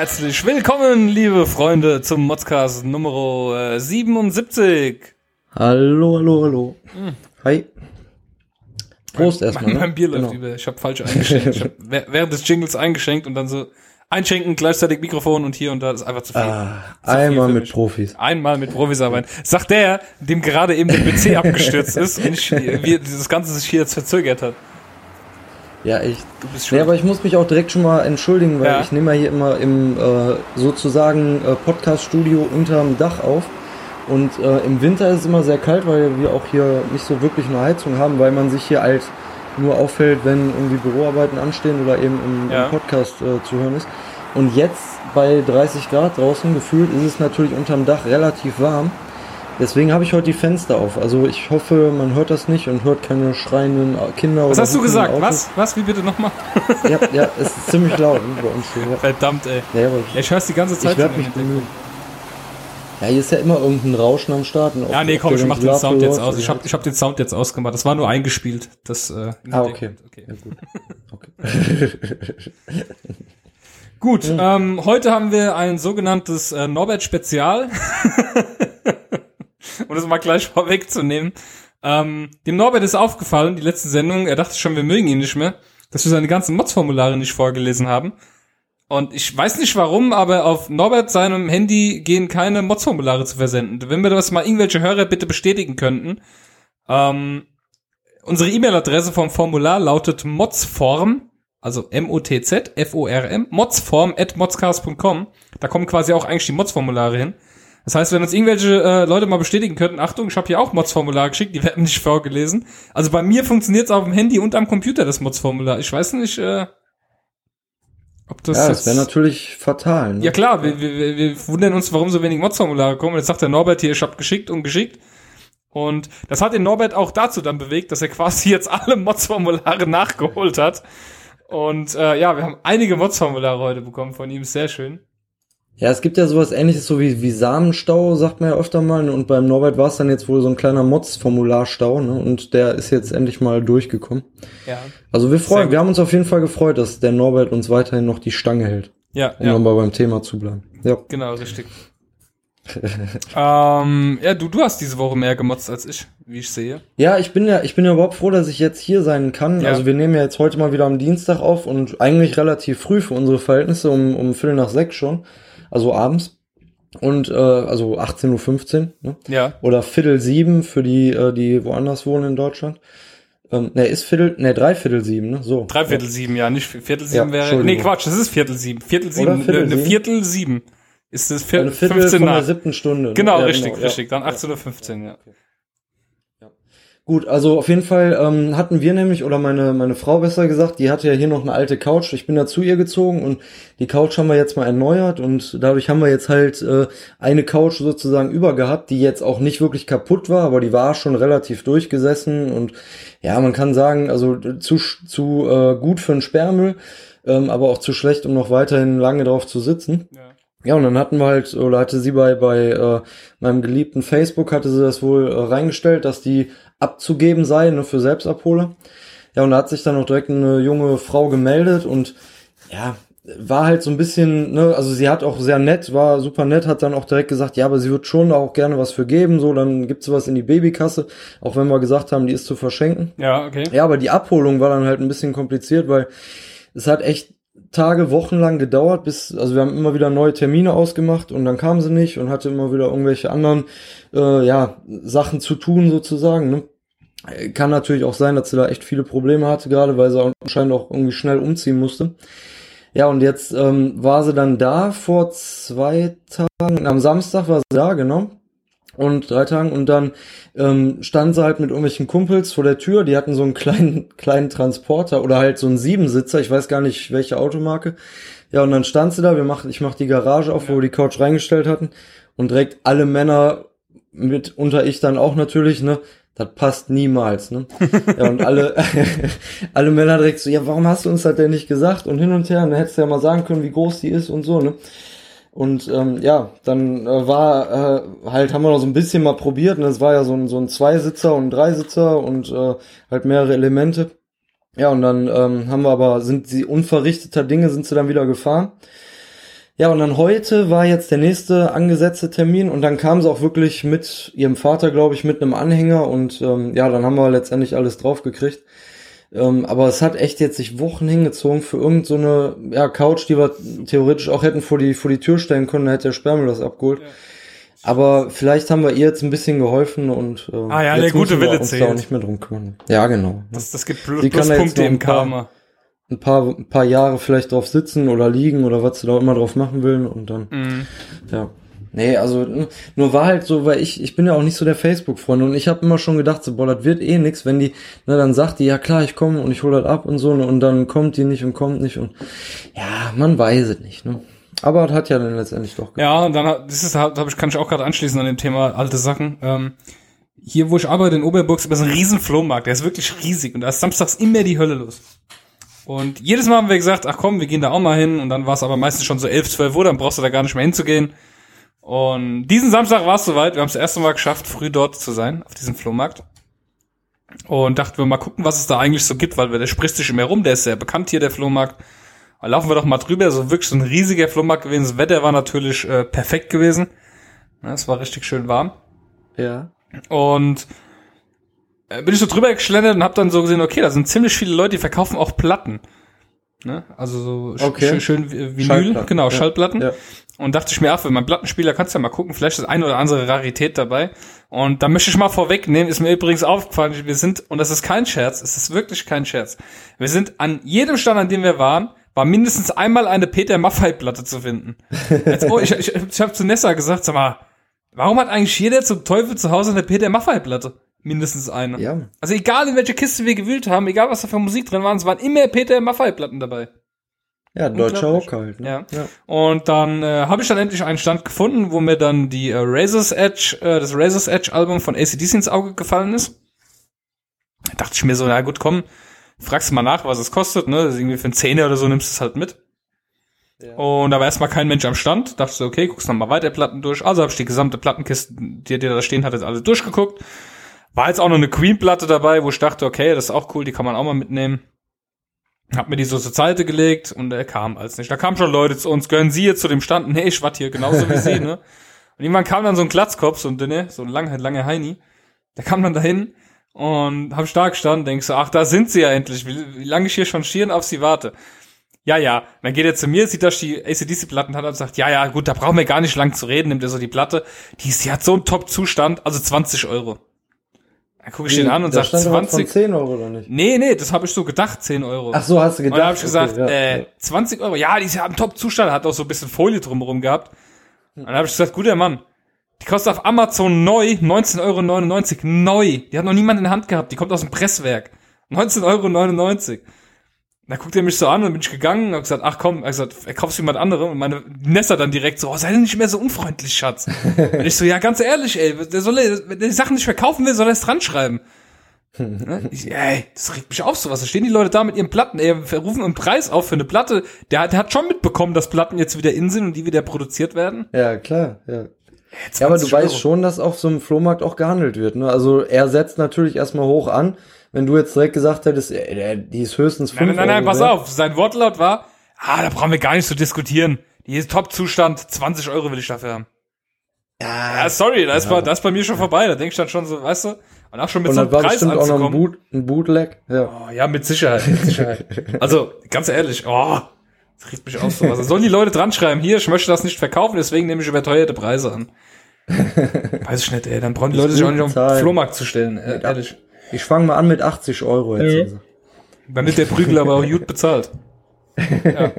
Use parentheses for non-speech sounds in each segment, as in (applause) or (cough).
Herzlich willkommen, liebe Freunde, zum Modscast Nummer äh, 77. Hallo, hallo, hallo. Hi. Prost erstmal. Mein, ne? mein Bier läuft Genau. über. Ich habe falsch eingeschenkt. Ich hab (laughs) wäh- während des Jingles eingeschenkt und dann so einschenken, gleichzeitig Mikrofon und hier und da. Das ist einfach zu viel. Ah, Zu viel einmal für mit mich. Profis. Einmal mit Profis arbeiten. Sagt der, dem gerade eben der PC (laughs) abgestürzt ist und ich, wie dieses Ganze sich hier jetzt verzögert hat. Ja, ich. Du bist Nee, schuld. aber ich muss mich auch direkt schon mal entschuldigen, weil Ja. ich nehme ja hier immer im äh, sozusagen äh, Podcast-Studio unterm Dach auf. Und äh, im Winter ist es immer sehr kalt, weil wir auch hier nicht so wirklich eine Heizung haben, weil man sich hier halt nur auffällt, wenn irgendwie Büroarbeiten anstehen oder eben im, Ja. im Podcast äh, zu hören ist. Und jetzt bei 30 Grad draußen gefühlt ist es natürlich unterm Dach relativ warm. Deswegen habe ich heute die Fenster auf. Also ich hoffe, man hört das nicht und hört keine schreienden Kinder Was hast du gesagt? Autos. Was? Was? Wie bitte nochmal? Ja, ja, es ist ziemlich laut (laughs) bei uns hier. Verdammt, ey. ja Ja, ich hör's die ganze Zeit. ich werde mich bemühen. Ja, hier ist ja immer irgendein Rauschen am Start. und Ja, nee, komm, ich mach den Sound jetzt aus. Ich hab, ich hab den Sound jetzt ausgemacht. Das war nur eingespielt. Das, äh, Ah, okay. Okay. Ja, gut. Okay. (laughs) Gut, ähm, heute haben wir ein sogenanntes äh, Norbert-Spezial. (laughs) um das mal gleich vorwegzunehmen. Ähm, dem Norbert ist aufgefallen, die letzte Sendung, er dachte schon, wir mögen ihn nicht mehr, dass wir seine ganzen Mods-Formulare nicht vorgelesen haben. Und ich weiß nicht warum, aber auf Norbert seinem Handy gehen keine Mods-Formulare zu versenden. Wenn wir das mal irgendwelche Hörer bitte bestätigen könnten. Ähm, unsere E-Mail-Adresse vom Formular lautet modsform, also M-O-T-Z, F-O-R-M, modsform at modscast.com. Da kommen quasi auch eigentlich die Mods-Formulare hin. Das heißt, wenn uns irgendwelche äh, Leute mal bestätigen könnten, Achtung, ich habe hier auch Mods-Formulare geschickt, die werden nicht vorgelesen. Also bei mir funktioniert es auf dem Handy und am Computer, das Mods-Formular. Ich weiß nicht, äh, ob das Ja, das wäre natürlich fatal. Ne? Ja klar, wir, wir, wir- wir wundern uns, warum so wenig Mods-Formulare kommen. Und jetzt sagt der Norbert hier, ich hab geschickt und geschickt. Und das hat den Norbert auch dazu dann bewegt, dass er quasi jetzt alle Mods-Formulare nachgeholt hat. Und äh, ja, wir haben einige Mods-Formulare heute bekommen von ihm, sehr schön. Ja, es gibt ja sowas ähnliches, so wie, wie Samenstau, sagt man ja öfter mal. Ne? Und beim Norbert war es dann jetzt wohl so ein kleiner Mods-Formularstau. Ne? Und der ist jetzt endlich mal durchgekommen. Ja. Also wir freuen, wir haben uns auf jeden Fall gefreut, dass der Norbert uns weiterhin noch die Stange hält. Ja, Um ja, nochmal beim Thema zu bleiben. Ja. genau, richtig. (laughs) ähm, ja, du, du hast diese Woche mehr gemotzt als ich, wie ich sehe. Ja, ich bin ja, ich bin ja überhaupt froh, dass ich jetzt hier sein kann. Ja. Also wir nehmen ja jetzt heute mal wieder am Dienstag auf und eigentlich relativ früh für unsere Verhältnisse, um, um Viertel nach sechs schon. Also abends. Und äh, also 18.15 Uhr, ne? Ja. Oder Viertel sieben für die, äh, die woanders wohnen in Deutschland. Ähm, ne, ist Viertel, ne, Dreiviertel sieben, ne? So. Dreiviertel sieben, ja, nicht Viertel sieben Ja, wäre. Nee. Quatsch, das ist Viertel sieben. Viertel sieben, eine Viertel eine sieben? Viertel sieben. Ist das Ja. Vier, Eine Viertel 15 von nach. der siebten Stunde. ne? Genau, Ja, richtig, ja. richtig. Dann Ja. 18.15 Uhr, ja. Gut, also auf jeden Fall ähm, hatten wir nämlich, oder meine, meine Frau besser gesagt, die hatte ja hier noch eine alte Couch. Ich bin da zu ihr gezogen und die Couch haben wir jetzt mal erneuert und dadurch haben wir jetzt halt äh, eine Couch sozusagen übergehabt, die jetzt auch nicht wirklich kaputt war, aber die war schon relativ durchgesessen und ja, man kann sagen, also zu, zu äh, gut für einen Sperrmüll, ähm, aber auch zu schlecht, um noch weiterhin lange drauf zu sitzen. ja. Ja, und dann hatten wir halt, oder hatte sie bei, bei äh, meinem geliebten Facebook, hatte sie das wohl äh, reingestellt, dass die abzugeben sei, ne, für Selbstabholer. Ja, und da hat sich dann auch direkt eine junge Frau gemeldet und ja, war halt so ein bisschen, ne, also sie hat auch sehr nett, war super nett, hat dann auch direkt gesagt, ja, aber sie wird schon da auch gerne was für geben, so, dann gibt's was in die Babykasse, auch wenn wir gesagt haben, die ist zu verschenken. Ja, okay. Ja, aber die Abholung war dann halt ein bisschen kompliziert, weil es hat echt Tage, Wochen lang gedauert, bis, also wir haben immer wieder neue Termine ausgemacht und dann kam sie nicht und hatte immer wieder irgendwelche anderen, äh, ja, Sachen zu tun sozusagen, ne? Kann natürlich auch sein, dass sie da echt viele Probleme hatte, gerade weil sie anscheinend auch irgendwie schnell umziehen musste. Ja, und jetzt ähm, war sie dann da vor zwei Tagen, am Samstag war sie da, genau und drei Tagen und dann ähm, stand sie halt mit irgendwelchen Kumpels vor der Tür, die hatten so einen kleinen (laughs) kleinen Transporter oder halt so einen Siebensitzer, ich weiß gar nicht welche Automarke. Ja, und dann stand sie da, wir machen ich mach die Garage auf, wo wir die Couch reingestellt hatten und direkt alle Männer mit unter ich dann auch natürlich, ne? Das passt niemals, ne? (laughs) Ja, und alle, (laughs) alle Männer direkt so, ja, warum hast du uns das denn nicht gesagt? Und hin und her, und dann hättest du ja mal sagen können, wie groß die ist und so, ne? Und ähm, ja, dann äh, war äh, halt, haben wir noch so ein bisschen mal probiert. Und es war ja so ein, so ein Zweisitzer und ein Dreisitzer und äh, halt mehrere Elemente. Ja, und dann ähm, haben wir aber, sind sie unverrichteter Dinge, sind sie dann wieder gefahren. Ja, und dann heute war jetzt der nächste angesetzte Termin und dann kam sie auch wirklich mit ihrem Vater, glaube ich, mit einem Anhänger und ähm, ja, dann haben wir letztendlich alles draufgekriegt. Ähm, aber es hat echt jetzt sich Wochen hingezogen für irgendeine so ja, Couch, die wir theoretisch auch hätten vor die, vor die Tür stellen können, da hätte der Sperrmüll das abgeholt. Ja. Aber vielleicht haben wir ihr jetzt ein bisschen geholfen und ähm, Ah ja, jetzt der gute Wille uns da zählt. auch nicht mehr drum kümmern. Ja, genau. Das, das gibt Plus, Die kann da jetzt Pluspunkte im ein paar- Karma. Ein paar, ein paar Jahre vielleicht drauf sitzen oder liegen oder was sie da immer drauf machen will und dann, Mhm. ja. Nee, also nur war halt so, weil ich ich bin ja auch nicht so der Facebook-Freund und ich habe immer schon gedacht, so, boah, das wird eh nix, wenn die, ne, dann sagt die, ja klar, ich komme und ich hole das ab und so ne, und dann kommt die nicht und kommt nicht und ja, man weiß es nicht, ne. Aber das hat ja dann letztendlich doch Ja, und dann hat- das ist halt, hab ich, kann ich auch gerade anschließen an dem Thema alte Sachen. Ähm, hier, wo ich arbeite in Oberburg, ist ein riesen Flohmarkt. Der ist wirklich riesig und da ist samstags immer die Hölle los. Und jedes Mal haben wir gesagt, ach komm, wir gehen da auch mal hin. Und dann war es aber meistens schon so 11, 12 Uhr, dann brauchst du da gar nicht mehr hinzugehen. Und diesen Samstag war es soweit. Wir haben es das erste Mal geschafft, früh dort zu sein, auf diesem Flohmarkt. Und dachten wir mal gucken, was es da eigentlich so gibt, weil der spricht sich immer rum, der ist sehr bekannt hier, der Flohmarkt. Da laufen wir doch mal drüber, so wirklich so ein riesiger Flohmarkt gewesen. Das Wetter war natürlich äh, perfekt gewesen. Ja, es war richtig schön warm. Ja. Und äh, bin ich so drüber geschlendert und hab dann so gesehen, okay, da sind ziemlich viele Leute, die verkaufen auch Platten. Ne? Also so Okay. schön, schön Vi- Vinyl, Schallplatten, genau, ja. Schallplatten. Ja. Und dachte ich mir, ach, für meinen Plattenspieler kannst du ja mal gucken, vielleicht ist eine oder andere Rarität dabei. Und da möchte ich mal vorwegnehmen, ist mir übrigens aufgefallen, wir sind, und das ist kein Scherz, es ist wirklich kein Scherz, wir sind an jedem Stand, an dem wir waren, war mindestens einmal eine Peter Maffei-Platte zu finden. Jetzt, oh, ich ich, ich habe zu Nessa gesagt, sag mal, warum hat eigentlich jeder zum Teufel zu Hause eine Peter Maffei-Platte? Mindestens eine. Ja. Also egal, in welche Kiste wir gewühlt haben, egal was da für Musik drin war, es waren immer Peter Maffei-Platten dabei. Ja, deutscher. Rock halt. Ne? Ja. ja. Und dann äh, habe ich dann endlich einen Stand gefunden, wo mir dann die äh, Razor's Edge, äh, das Razor's Edge Album von ACDC ins Auge gefallen ist. Da dachte ich mir so, na gut, komm, fragst du mal nach, was es kostet, ne? Das ist irgendwie für einen Zehner oder so nimmst du es halt mit. Ja. Und da war erstmal kein Mensch am Stand. Dachte so, okay, guckst noch mal weiter Platten durch. Also habe ich die gesamte Plattenkiste, die, die da stehen hat, jetzt alle durchgeguckt. War jetzt auch noch eine Queen-Platte dabei, wo ich dachte, okay, das ist auch cool, die kann man auch mal mitnehmen. Hab mir die so zur Seite gelegt und er kam als nicht. Da kamen schon Leute zu uns, gehören Sie jetzt zu dem Stand? Nee, ich warte hier genauso wie Sie, (laughs) ne? Und irgendwann kam dann so ein Glatzkopf, so ein dünne, so ein lange, lange Heini. Der kam dann dahin und hab stark gestanden, denk so, ach, da sind sie ja endlich, wie, wie lange ich hier schon schieren auf sie warte. Ja, ja, Und dann geht er zu mir, sieht, dass die ACDC-Platten hat und sagt, ja, ja, gut, da brauchen wir gar nicht lang zu reden, nimmt er so die Platte. Die, ist, die hat so einen Top-Zustand, also 20 Euro. Dann gucke ich den an und da sag stand doch was 20. von 10 Euro oder nicht? Nee, nee, das habe ich so gedacht, 10 Euro. Ach so, hast du Und gedacht. dann habe ich gesagt, okay, ja, äh, ja. 20 Euro. Ja, die ist ja im Top-Zustand, hat auch so ein bisschen Folie drumherum gehabt. Und dann habe ich gesagt, guter Mann, die kostet auf Amazon neu 19,99 Euro. Neu. Die hat noch niemand in der Hand gehabt. Die kommt aus dem Presswerk. 19,99 Euro. Da guckt er mich so an und bin ich gegangen und hab gesagt, ach komm, er hat gesagt, er kauft jemand anderem. Und meine Nessa dann direkt so, oh, sei denn nicht mehr so unfreundlich, Schatz. und ich so, ja, ganz ehrlich, ey, der soll, wenn der die Sachen nicht verkaufen will, soll er es dran schreiben. Ne? Ich, ey, das regt mich auf sowas. Da stehen die Leute da mit ihren Platten, ey, rufen einen Preis auf für eine Platte. Der, der hat schon mitbekommen, dass Platten jetzt wieder in sind und die wieder produziert werden. Ja, klar, ja. Ja, aber du 20 weißt Euro. schon, dass auf so einem Flohmarkt auch gehandelt wird. Ne? Also er setzt natürlich erstmal hoch an. Wenn du jetzt direkt gesagt hättest, ey, der- die ist höchstens 5 Nein, nein, nein, Euro pass auf. Sein Wortlaut war, ah, da brauchen wir gar nicht zu diskutieren. Die ist Top-Zustand, 20 Euro will ich dafür haben. Ja, sorry, da ist, bei, da ist bei mir schon vorbei. Da denke ich dann schon so, weißt du, und auch schon mit Und so einem war Preis bestimmt auch noch ein, anzukommen. Boot, ein Bootleg. Ja. Oh, ja, mit Sicherheit, mit Sicherheit. (laughs) also, ganz ehrlich, oh, das riecht mich auf sowas. Da sollen die Leute dran schreiben, hier, ich möchte das nicht verkaufen, deswegen nehme ich überteuerte Preise an. (laughs) Weiß ich nicht, ey, dann brauchen die Leute sich auch nicht auf den. Flohmarkt zu stellen, äh, ehrlich. Ich fange mal an mit 80 Euro jetzt. Ja. Also. Dann wird der Prügel aber auch gut bezahlt. Ja.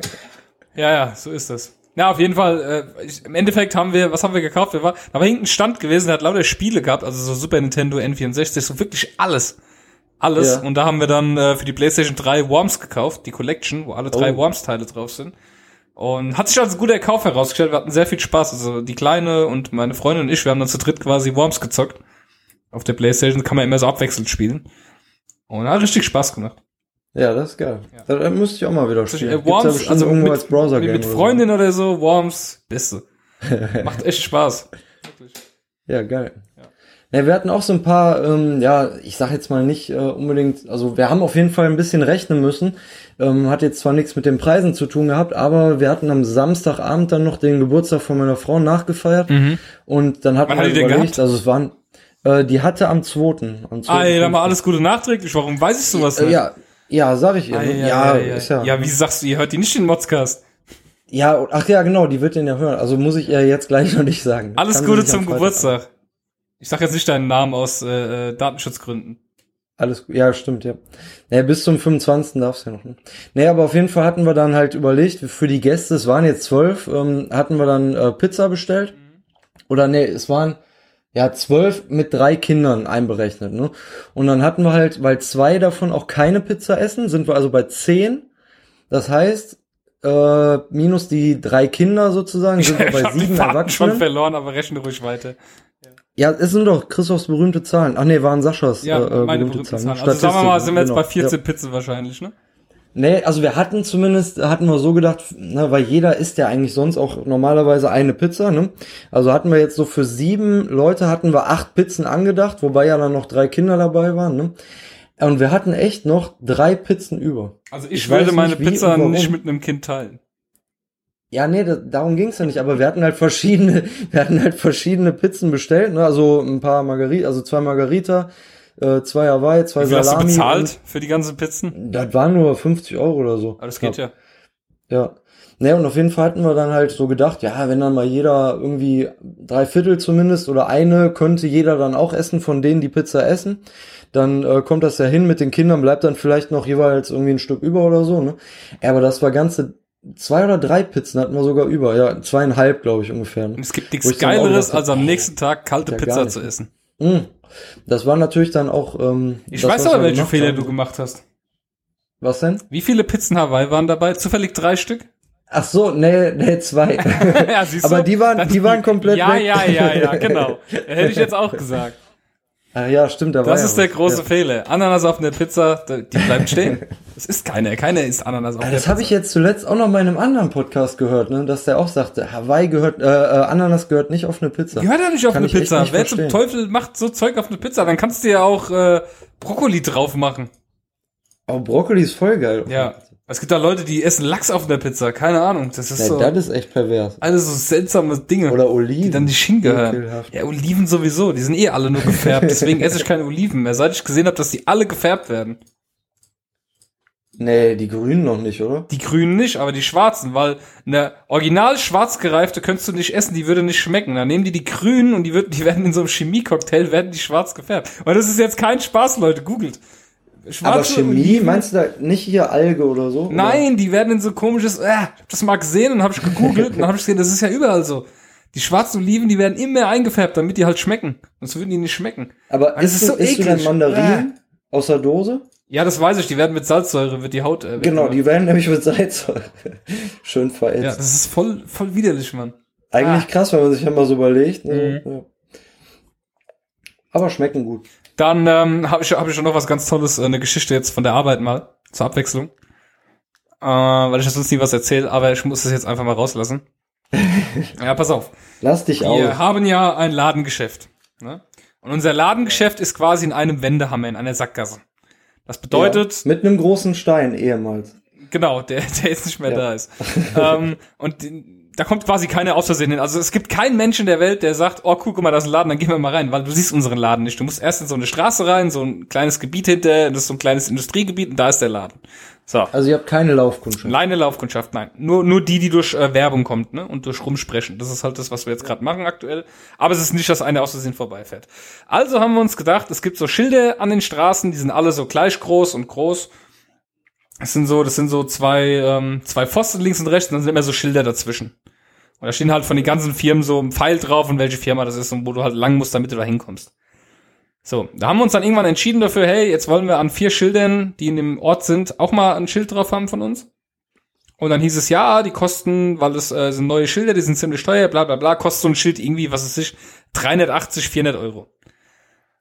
ja, ja, so ist das. Ja, auf jeden Fall, äh, ich, im Endeffekt haben wir, was haben wir gekauft? Wir war, da war irgendein Stand gewesen, der hat lauter Spiele gehabt, also so Super Nintendo, N64, so wirklich alles. Alles. Ja. Und da haben wir dann äh, für die PlayStation 3 Worms gekauft, die Collection, wo alle drei Oh. Worms-Teile drauf sind. Und hat sich als ein guter Kauf herausgestellt. Wir hatten sehr viel Spaß. Also die Kleine und meine Freundin und ich, wir haben dann zu dritt quasi Worms gezockt. Auf der Playstation kann man immer so abwechselnd spielen. Und hat richtig Spaß gemacht. Ja, das ist geil. Da, da müsste ich auch mal wieder spielen. Äh, ja Worms, bestimmt also irgendwo mit, als Browser mit, mit oder so. Freundin oder so, Worms, beste. (laughs) Macht echt Spaß. Ja, geil. Ja, wir hatten auch so ein paar, ähm, ja, ich sag jetzt mal nicht äh, unbedingt, also wir haben auf jeden Fall ein bisschen rechnen müssen. Ähm, hat jetzt zwar nichts mit den Preisen zu tun gehabt, aber wir hatten am Samstagabend dann noch den Geburtstag von meiner Frau nachgefeiert und dann hatten Wann wir hat die denn überlegt, also es waren, äh, die hatte am 2. Am 2. Ah, ey, dann mal alles Gute nachträglich. Warum weiß ich sowas äh, nicht? ja, ja, sag ich ihr. Ah, ja, ja, ja, ja. ist ja. ja, wie sagst du, ihr hört die nicht den Modscast? Ja, ach ja, genau, die wird den ja hören. Also muss ich ihr jetzt gleich (laughs) noch nicht sagen. Alles Kann Gute zum Geburtstag. Ich sag jetzt nicht deinen Namen aus äh, äh, Datenschutzgründen. Alles gut, ja, stimmt, ja. Naja, bis zum 25. darfst du ja noch, ne? Naja, aber auf jeden Fall hatten wir dann halt überlegt, für die Gäste, es waren jetzt zwölf, ähm, hatten wir dann äh, Pizza bestellt. Oder nee, es waren ja zwölf mit drei Kindern einberechnet, ne? Und dann hatten wir halt, weil zwei davon auch keine Pizza essen, sind wir also bei zehn. Das heißt, äh, minus die drei Kinder sozusagen, sind wir (laughs) bei sieben Faden schon Erwachsenen. verloren, aber rechne ruhig weiter. Ja, es sind doch Christophs berühmte Zahlen. Ach nee, waren Saschas Ja, äh, äh, meine berühmte berühmten Zahlen. Zahlen. Also sagen wir mal, sind wir jetzt Statistiken, bei 14 Ja. Pizzen wahrscheinlich, ne? Nee, also wir hatten zumindest, hatten wir so gedacht, ne, weil jeder isst ja eigentlich sonst auch normalerweise eine Pizza, ne? Also hatten wir jetzt so für sieben Leute hatten wir acht Pizzen angedacht, wobei ja dann noch drei Kinder dabei waren, ne? Und wir hatten echt noch drei Pizzen über. Also ich, Ich würde meine nicht, Pizza nicht mit einem Kind teilen. Ja, nee, da, darum ging's ja nicht, aber wir hatten halt verschiedene, (laughs) wir hatten halt verschiedene Pizzen bestellt, ne? Also ein paar Margarita, also zwei Margarita, äh, zwei Hawaii, zwei Wie viel hast du Salami. bezahlt für die ganzen Pizzen? Das waren nur 50 Euro oder so. Das geht ja. Ja. Ne, und auf jeden Fall hatten wir dann halt so gedacht, ja, wenn dann mal jeder irgendwie drei Viertel zumindest oder eine könnte jeder dann auch essen, von denen die Pizza essen, dann äh, kommt das ja hin mit den Kindern, bleibt dann vielleicht noch jeweils irgendwie ein Stück über oder so, ne? Ja, aber das war ganze zwei oder drei Pizzen hatten wir sogar über, ja, zweieinhalb, glaube ich, ungefähr. Ne? Es gibt nichts Geileres, dachte, als am nächsten Tag kalte ja Pizza zu essen. Mm. Das war natürlich dann auch. Ähm, Ich das, weiß aber, welche Fehler haben. du gemacht hast. Was denn? Wie viele Pizzen Hawaii waren dabei? Zufällig drei Stück? Ach so, nee, nee, zwei. (laughs) ja, siehst Aber die waren- die waren komplett Ja, weg. ja, ja, ja, (laughs) genau. Hätte ich jetzt auch gesagt. Ach ja, stimmt, da war Das ja ist der große Ja. Fehler. Ananas auf einer Pizza, die bleibt stehen. Das ist keine. Keiner isst Ananas auf Ah, der Das habe ich jetzt zuletzt auch noch mal in einem anderen Podcast gehört, ne, dass der auch sagte, Hawaii gehört, äh, äh, Ananas gehört nicht auf eine Pizza. Gehört ja nicht auf Kann eine Pizza. Wer zum. Teufel macht so Zeug auf eine Pizza? Dann kannst du ja auch äh, Brokkoli drauf machen. Aber Brokkoli ist voll geil. Ja. Es gibt da Leute, die essen Lachs auf einer Pizza. Keine Ahnung. Das ist Nee, so. das ist echt pervers. Alles so seltsame Dinge. Oder Oliven. die dann nicht hingehören. Ekelhaft. Ja, Oliven sowieso. Die sind eh alle nur gefärbt. Deswegen esse ich keine Oliven mehr. Seit ich gesehen habe, dass die alle gefärbt werden. Nee, die Grünen noch nicht, oder? Die grünen nicht, aber die schwarzen, weil eine original schwarz gereifte könntest du nicht essen, die würde nicht schmecken. Dann nehmen die die grünen und die, wird, die werden in so einem Chemiecocktail, werden die schwarz gefärbt. Und das ist jetzt kein Spaß, Leute, googelt. Aber Schwarze Chemie, Oliven- meinst du da nicht hier Alge oder so? Nein, die werden in so komisches, äh, ich hab das mal gesehen und habe ich gegoogelt und dann habe ich gesehen, das ist ja überall so. Die schwarzen Oliven, die werden immer eingefärbt, damit die halt schmecken. Sonst würden die nicht schmecken. Oder? Aber isst, ist du, so isst du eklig. Mandarinen aus der Dose? Ja, das weiß ich, die werden mit Salzsäure, wird die Haut äh, Genau, die werden nämlich mit Salzsäure (laughs) schön verätzt. Ja, das ist voll, voll widerlich, Mann. Eigentlich Ah. krass, wenn man sich einmal so überlegt. Ne? Mhm. Ja. Aber schmecken gut. Dann ähm, habe ich, hab ich schon noch was ganz Tolles, äh, eine Geschichte jetzt von der Arbeit mal, zur Abwechslung. Äh, weil ich sonst nie was erzähle, aber ich muss das jetzt einfach mal rauslassen. (laughs) ja, pass auf. Lass dich Wir aus. haben ja ein Ladengeschäft. Ne? Und unser Ladengeschäft ist quasi in einem Wendehammer, in einer Sackgasse. Das bedeutet, Ja, mit einem großen Stein ehemals. Genau, der, (laughs) der jetzt nicht mehr Ja. da ist. (laughs) ähm, und da kommt quasi keiner aus Versehen hin. Also es gibt keinen Menschen der Welt, der sagt, oh guck mal, da ist ein Laden, dann gehen wir mal rein, weil du siehst unseren Laden nicht. Du musst erst in so eine Straße rein, so ein kleines Gebiet hinter, das ist so ein kleines Industriegebiet und da ist der Laden. So. Also ihr habt keine Laufkundschaft. Alleine Laufkundschaft, nein. Nur, nur die, die durch äh, Werbung kommt, ne? Und durch Rumsprechen. Das ist halt das, was wir jetzt gerade machen aktuell. Aber es ist nicht, dass einer aus Versehen vorbeifährt. Also haben wir uns gedacht, es gibt so Schilder an den Straßen, die sind alle so gleich groß und groß. Das sind so, das sind so zwei, ähm, zwei Pfosten links und rechts, und dann sind immer so Schilder dazwischen. Und da stehen halt von den ganzen Firmen so ein Pfeil drauf und welche Firma das ist und wo du halt lang musst, damit du da hinkommst. So, da haben wir uns dann irgendwann entschieden dafür, hey, jetzt wollen wir an vier Schildern, die in dem Ort sind, auch mal ein Schild drauf haben von uns. Und dann hieß es, ja, die kosten, weil es äh, sind neue Schilder, die sind ziemlich teuer, bla bla bla, kostet so ein Schild irgendwie, was weiß ich, 380, 400 Euro.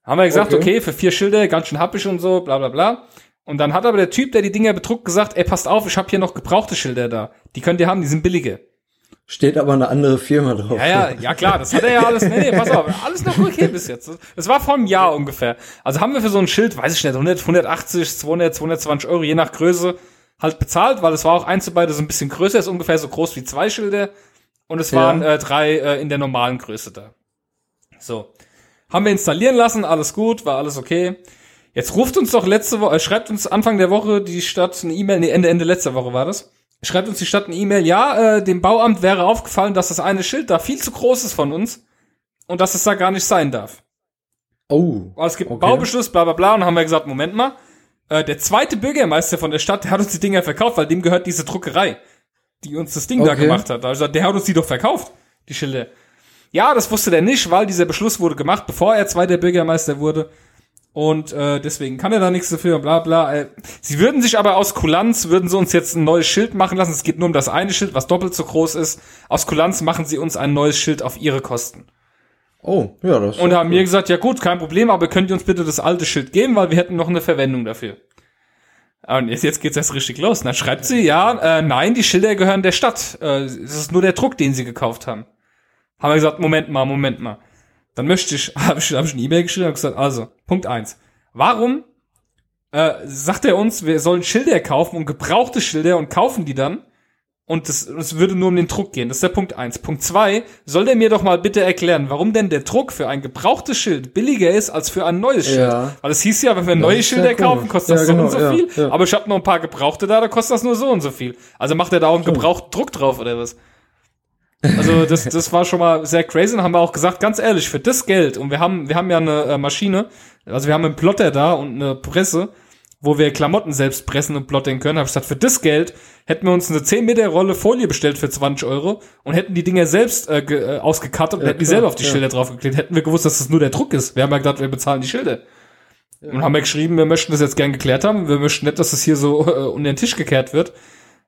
Haben wir gesagt, okay. Okay. für vier Schilder, ganz schön happig und so, bla bla bla. Und dann hat aber der Typ, der die Dinger bedruckt, gesagt, ey, passt auf, ich habe hier noch gebrauchte Schilder da. Die könnt ihr haben, die sind billiger. Steht aber eine andere Firma drauf. Ja, ja, ja klar, das hat er ja alles, nee, nee, pass auf, alles noch okay bis jetzt. Das war vor einem Jahr ungefähr. Also haben wir für so ein Schild, weiß ich nicht, 100, 180, 200, 220 Euro, je nach Größe, halt bezahlt, weil es war auch eins zu beide so ein bisschen größer, ist ungefähr so groß wie zwei Schilder und es waren ja. äh, drei äh, in der normalen Größe da. So. Haben wir installieren lassen, alles gut, war alles okay. Jetzt ruft uns doch letzte Woche, äh, schreibt uns Anfang der Woche die Stadt eine E-Mail, nee, Ende, Ende letzter Woche war das schreibt uns die Stadt eine E-Mail, ja, äh, dem Bauamt wäre aufgefallen, dass das eine Schild da viel zu groß ist von uns und dass es da gar nicht sein darf. Oh. Es gibt okay. einen Baubeschluss, bla bla bla, und haben wir gesagt, Moment mal, äh, der zweite Bürgermeister von der Stadt, der hat uns die Dinger verkauft, weil dem gehört diese Druckerei, die uns das Ding okay. da gemacht hat. Also der hat uns die doch verkauft, die Schilder. Ja, das wusste der nicht, weil dieser Beschluss wurde gemacht, bevor er zweiter Bürgermeister wurde. Und äh, deswegen kann er da nichts dafür, bla bla. Äh, sie würden sich aber aus Kulanz, würden sie uns jetzt ein neues Schild machen lassen. Es geht nur um das eine Schild, was doppelt so groß ist. Aus Kulanz machen sie uns ein neues Schild auf ihre Kosten. Oh, ja, das. Und haben gut. mir gesagt, ja gut, kein Problem, aber könnt ihr uns bitte das alte Schild geben, weil wir hätten noch eine Verwendung dafür. Und jetzt, jetzt geht's erst richtig los. Dann schreibt sie, ja, äh, nein, die Schilder gehören der Stadt. Äh, es ist nur der Druck, den sie gekauft haben. Haben wir gesagt, Moment mal, Moment mal. Dann möchte ich, (laughs) habe ich, hab ich eine E-Mail geschrieben und gesagt, also, Punkt eins. Warum äh, sagt er uns, wir sollen Schilder kaufen und gebrauchte Schilder und kaufen die dann? Und das, das würde nur um den Druck gehen. Das ist der Punkt eins. Punkt zwei, soll der mir doch mal bitte erklären, warum denn der Druck für ein gebrauchtes Schild billiger ist als für ein neues Schild. Ja. Weil es hieß ja, wenn wir neue Schilder kaufen, kostet das ja, so genau, und so viel. Aber ich habe noch ein paar gebrauchte da, da kostet das nur so und so viel. Also macht er da auch einen gebrauchten Druck drauf oder was? Also das, das war schon mal sehr crazy und haben wir auch gesagt, ganz ehrlich, für das Geld, und wir haben, wir haben ja eine äh, Maschine, also wir haben einen Plotter da und eine Presse, wo wir Klamotten selbst pressen und plottern können. Hab ich gesagt, für das Geld hätten wir uns eine 10 Meter Rolle Folie bestellt für 20 Euro und hätten die Dinger selbst äh, äh, ausgekattet und ja, hätten die selber auf die ja. Schilder draufgeklebt. Hätten wir gewusst, dass das nur der Druck ist. Wir haben ja gedacht, wir bezahlen die Schilder. Ja. Und haben ja geschrieben, wir möchten das jetzt gern geklärt haben. Wir möchten nicht, dass das hier so äh, unter den Tisch gekehrt wird.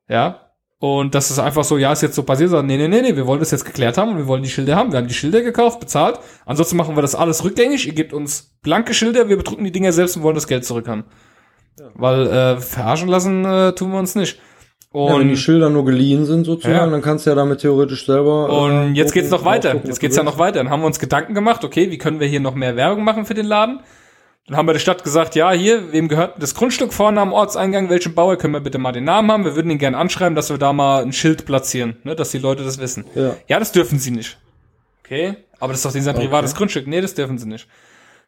Ja. Und das ist einfach so, ja, ist jetzt so passiert, sagen, nee, nee, nee, nee, wir wollen das jetzt geklärt haben und wir wollen die Schilder haben. Wir haben die Schilder gekauft, bezahlt. Ansonsten machen wir das alles rückgängig. Ihr gebt uns blanke Schilder, wir bedrucken die Dinger selbst und wollen das Geld zurück haben. Ja. Weil äh, verarschen lassen äh, tun wir uns nicht. Und ja, wenn die Schilder nur geliehen sind sozusagen, ja. dann kannst du ja damit theoretisch selber. Äh, und äh, jetzt gucken, geht's noch weiter. Jetzt geht's ja noch weiter. Dann haben wir uns Gedanken gemacht, okay, wie können wir hier noch mehr Werbung machen für den Laden? Dann haben wir der Stadt gesagt, ja, hier, wem gehört das Grundstück vorne am Ortseingang, welchen Bauer, können wir bitte mal den Namen haben? Wir würden ihn gerne anschreiben, dass wir da mal ein Schild platzieren, ne, dass die Leute das wissen. Ja, ja das dürfen sie nicht. Okay, aber das ist doch sein okay. privates Grundstück. Nee, das dürfen sie nicht.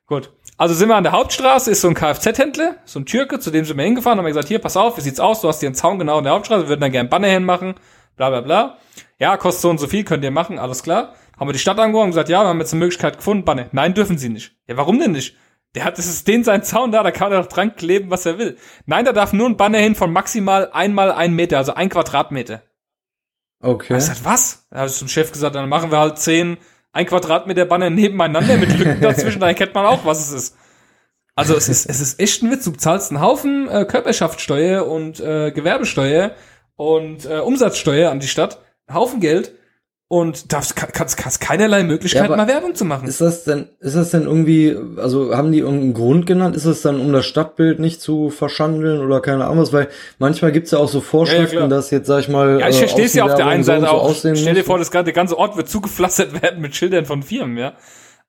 Gut. Also sind wir an der Hauptstraße, ist so ein Kfz-Händler, so ein Türke, zu dem sind wir hingefahren, haben wir gesagt, hier, pass auf, wie sieht's aus, du hast hier einen Zaun genau in der Hauptstraße, wir würden da gerne Banner hinmachen, bla bla bla. Ja, kostet so und so viel, könnt ihr machen, alles klar. Haben wir die Stadt angerufen und gesagt, ja, wir haben jetzt eine Möglichkeit gefunden, Banner. Nein, dürfen sie nicht. Ja, warum denn nicht? Der hat, das ist den sein Zaun da, da kann er doch dran kleben, was er will. Nein, da darf nur ein Banner hin von maximal einmal ein Meter, also ein Quadratmeter. Okay. Ich gesagt, was? Da habe ich zum Chef gesagt, dann machen wir halt zehn, ein Quadratmeter Banner nebeneinander mit Lücken dazwischen, dann kennt man auch, was es ist. Also es ist, es ist echt ein Witz. Du zahlst einen Haufen äh, Körperschaftssteuer und äh, Gewerbesteuer und äh, Umsatzsteuer an die Stadt. Einen Haufen Geld und darfst kannst, kannst keinerlei Möglichkeit ja, mal Werbung zu machen. Ist das denn ist das denn irgendwie also haben die irgendeinen Grund genannt? Ist es dann um das Stadtbild nicht zu verschandeln oder keine Ahnung was, weil manchmal gibt's ja auch so Vorschriften, ja, dass jetzt sag ich mal Ja, ich verstehe es ja auf der einen Seite so auch. Stell dir vor, das ganze, der ganze Ort wird zugepflastert (laughs) werden mit Schildern von Firmen, ja.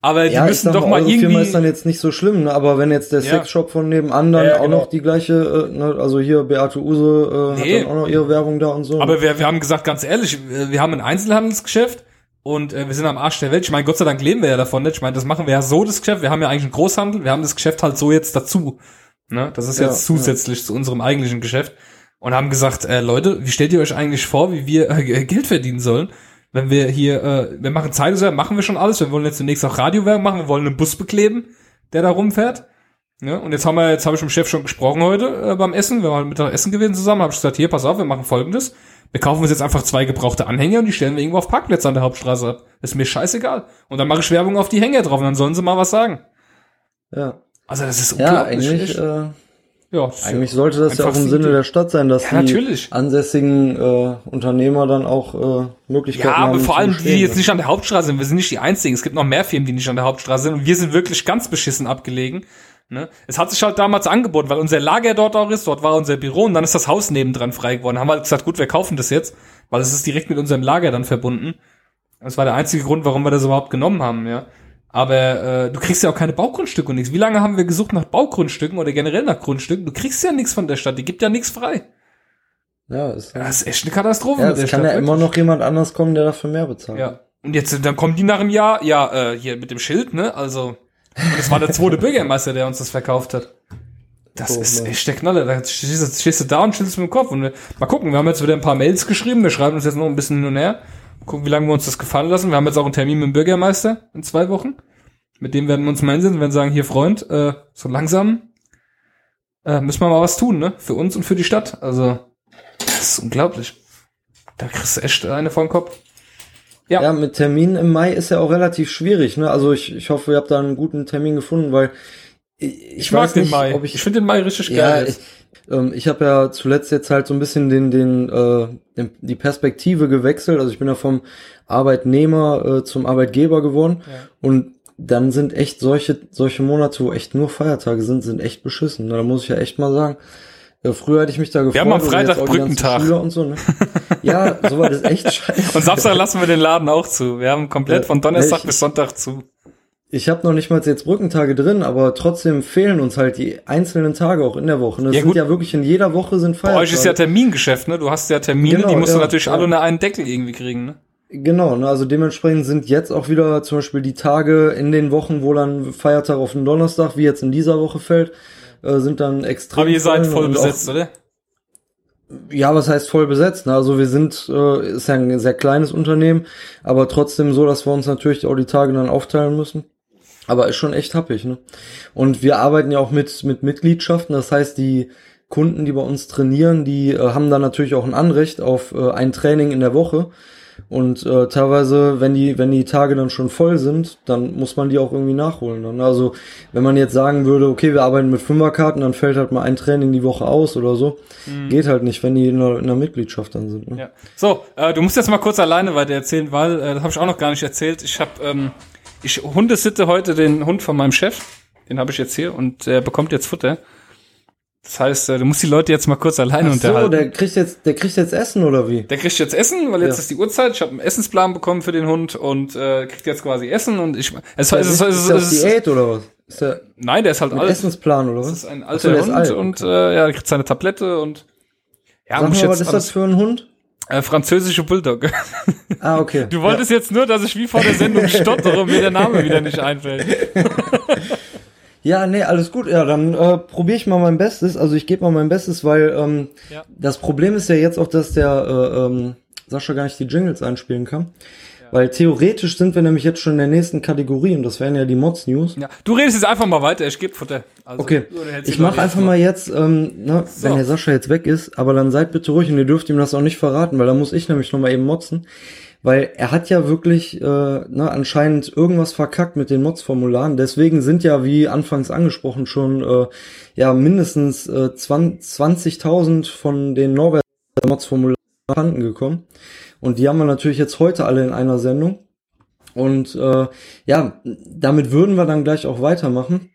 Aber die ja, müssen doch mal irgendwie. Firma ist dann jetzt nicht so schlimm, ne? aber wenn jetzt der ja. Sexshop von nebenan dann ja, genau. auch noch die gleiche, äh, ne? also hier Beate Use äh, nee. hat dann auch noch ihre Werbung da und so. Aber wir, wir haben gesagt, ganz ehrlich, wir haben ein Einzelhandelsgeschäft und äh, wir sind am Arsch der Welt. Ich meine, Gott sei Dank leben wir ja davon nicht. Ich meine, das machen wir ja so, das Geschäft. Wir haben ja eigentlich einen Großhandel, wir haben das Geschäft halt so jetzt dazu. Ne? Das ist jetzt zusätzlich zu unserem eigentlichen Geschäft. Und haben gesagt, äh, Leute, wie stellt ihr euch eigentlich vor, wie wir äh, Geld verdienen sollen? Wenn wir hier, äh, wir machen Zeitungswerbung, machen wir schon alles. Wir wollen jetzt zunächst auch Radiowerbung machen, wir wollen einen Bus bekleben, der da rumfährt. Ja, und jetzt haben wir, jetzt habe ich mit dem Chef schon gesprochen heute äh, beim Essen. Wir waren Mittag essen gewesen zusammen, habe ich gesagt, hier, pass auf, wir machen folgendes. Wir kaufen uns jetzt einfach zwei gebrauchte Anhänger und die stellen wir irgendwo auf Parkplätze an der Hauptstraße ab. ist mir scheißegal. Und dann mache ich Werbung auf die Hänger drauf und dann sollen sie mal was sagen. Ja. Also das ist unglaublich. Ja, eigentlich, äh, ja, eigentlich sollte das ja auch im Sinne der Stadt sein, dass ja, die natürlich. ansässigen äh, Unternehmer dann auch äh, Möglichkeiten haben. Ja, aber vor allem die, die jetzt nicht an der Hauptstraße sind. Wir sind nicht die einzigen. Es gibt noch mehr Firmen, die nicht an der Hauptstraße sind. Und wir sind wirklich ganz beschissen abgelegen. Ne? Es hat sich halt damals angeboten, weil unser Lager dort auch ist, dort war unser Büro und dann ist das Haus nebendran frei geworden. Haben wir halt gesagt, gut, wir kaufen das jetzt, weil es ist direkt mit unserem Lager dann verbunden. Das war der einzige Grund, warum wir das überhaupt genommen haben, ja. Aber äh, du kriegst ja auch keine Baugrundstücke und nichts. Wie lange haben wir gesucht nach Baugrundstücken oder generell nach Grundstücken? Du kriegst ja nichts von der Stadt, die gibt ja nichts frei. Ja, ist, Das ist echt eine Katastrophe ja, es kann Stadt. ja immer wirklich. noch jemand anders kommen, der dafür mehr bezahlt. Ja. Und jetzt, dann kommen die nach einem Jahr, ja, äh, hier mit dem Schild, ne? Also, das war der zweite (laughs) Bürgermeister, der uns das verkauft hat. Das Doof, ist echt der Knaller. Da stehst du, stehst du da und schüttelst mit dem Kopf. Und wir, mal gucken, wir haben jetzt wieder ein paar Mails geschrieben, wir schreiben uns jetzt noch ein bisschen hin und her. Gucken, wie lange wir uns das gefallen lassen. Wir haben jetzt auch einen Termin mit dem Bürgermeister in zwei Wochen. Mit dem werden wir uns mal hinsetzen und werden sagen, hier Freund, äh, so langsam äh, müssen wir mal was tun, ne? Für uns und für die Stadt. Also, das ist unglaublich. Da kriegst du echt eine vor den Kopf. Ja. Ja, mit Terminen im Mai ist ja auch relativ schwierig. Ne? Also ich, ich hoffe, ihr habt da einen guten Termin gefunden, weil ich, ich, Ich mag weiß den nicht, Mai. ob Ich, ich, finde den Mai richtig ja, geil. ich, jetzt. ähm, ich habe ja zuletzt jetzt halt so ein bisschen den, den, äh, den, die Perspektive gewechselt. Also ich bin ja vom Arbeitnehmer äh, zum Arbeitgeber geworden Ja. und dann sind echt solche solche Monate, wo echt nur Feiertage sind, sind echt beschissen. ne? Da muss ich ja echt mal sagen. Äh, früher hätte ich mich da gefreut. haben am Freitag Brückentag. So, ne? Ja, (laughs) soweit ist echt scheiße. Und Samstag lassen wir den Laden auch zu. Wir haben komplett Ja, von Donnerstag ich- bis Sonntag zu. Ich habe noch nicht mal jetzt Brückentage drin, aber trotzdem fehlen uns halt die einzelnen Tage auch in der Woche. ne? Es Ja, sind gut. ja wirklich in jeder Woche sind Bei Feiertage. euch ist ja Termingeschäft, ne? Du hast ja Termine, Genau, die musst du ja, natürlich ja. alle unter einen Deckel irgendwie kriegen, ne? Genau, ne, also dementsprechend sind jetzt auch wieder zum Beispiel die Tage in den Wochen, wo dann Feiertag auf den Donnerstag, wie jetzt in dieser Woche fällt, äh, sind dann extrem. Aber ihr seid voll besetzt, oder? Auch, ja, was heißt voll besetzt? Ne? Also wir sind, äh, ist ja ein sehr kleines Unternehmen, aber trotzdem so, dass wir uns natürlich auch die Tage dann aufteilen müssen. Aber ist schon echt happig, ne? Und wir arbeiten ja auch mit, mit Mitgliedschaften, das heißt, die Kunden, die bei uns trainieren, die äh, haben dann natürlich auch ein Anrecht auf äh, ein Training in der Woche. Und äh, teilweise, wenn die, wenn die Tage dann schon voll sind, dann muss man die auch irgendwie nachholen. Dann. Also wenn man jetzt sagen würde, okay, wir arbeiten mit Fünferkarten, dann fällt halt mal ein Training die Woche aus oder so. Geht halt nicht, wenn die in einer, in einer Mitgliedschaft dann sind. Ne? Ja. So, äh, du musst jetzt mal kurz alleine weiter erzählen, weil, äh, das habe ich auch noch gar nicht erzählt. Ich habe, ähm, ich Hundesitte heute den Hund von meinem Chef. Den habe ich jetzt hier und der bekommt jetzt Futter. Das heißt, äh, du musst die Leute jetzt mal kurz alleine Ach so, unterhalten. der kriegt jetzt, der kriegt jetzt Essen oder wie? Der kriegt jetzt Essen, weil jetzt Ja. ist die Uhrzeit. Ich habe einen Essensplan bekommen für den Hund und äh, kriegt jetzt quasi Essen und ich es, es, ist, es, ist es, es, Diät oder was? Ist der nein, der ist halt alt. Essensplan oder Das was? ist ein alter so, ist Hund alt, und äh, ja, der kriegt seine Tablette und ja, Sag muss mal, was ist das für ein Hund? äh, französische Bulldog. Ah, okay. Du wolltest jetzt nur, dass ich wie vor der Sendung stottere und mir der Name wieder nicht einfällt. (laughs) Ja, nee, alles gut. Ja, dann äh, probiere ich mal mein Bestes. Also ich gebe mal mein Bestes, weil ähm, Ja. das Problem ist ja jetzt auch, dass der äh, ähm, Sascha gar nicht die Jingles einspielen kann. Weil theoretisch sind wir nämlich jetzt schon in der nächsten Kategorie und das wären ja die Mods News. Ja, du redest jetzt einfach mal weiter, ich gebe Futter. Also, Okay, ich mache einfach mal jetzt, ähm, ne, So. wenn der Sascha jetzt weg ist, aber dann seid bitte ruhig und ihr dürft ihm das auch nicht verraten, weil da muss ich nämlich nochmal eben motzen. Weil er hat ja wirklich äh, ne, anscheinend irgendwas verkackt mit den Mods-Formularen. Deswegen sind ja, wie anfangs angesprochen, schon äh, ja mindestens äh, 20.000 von den Norbert Mods-Formularen abhanden gekommen. Und die haben wir natürlich jetzt heute alle in einer Sendung. Und äh, ja, damit würden wir dann gleich auch weitermachen.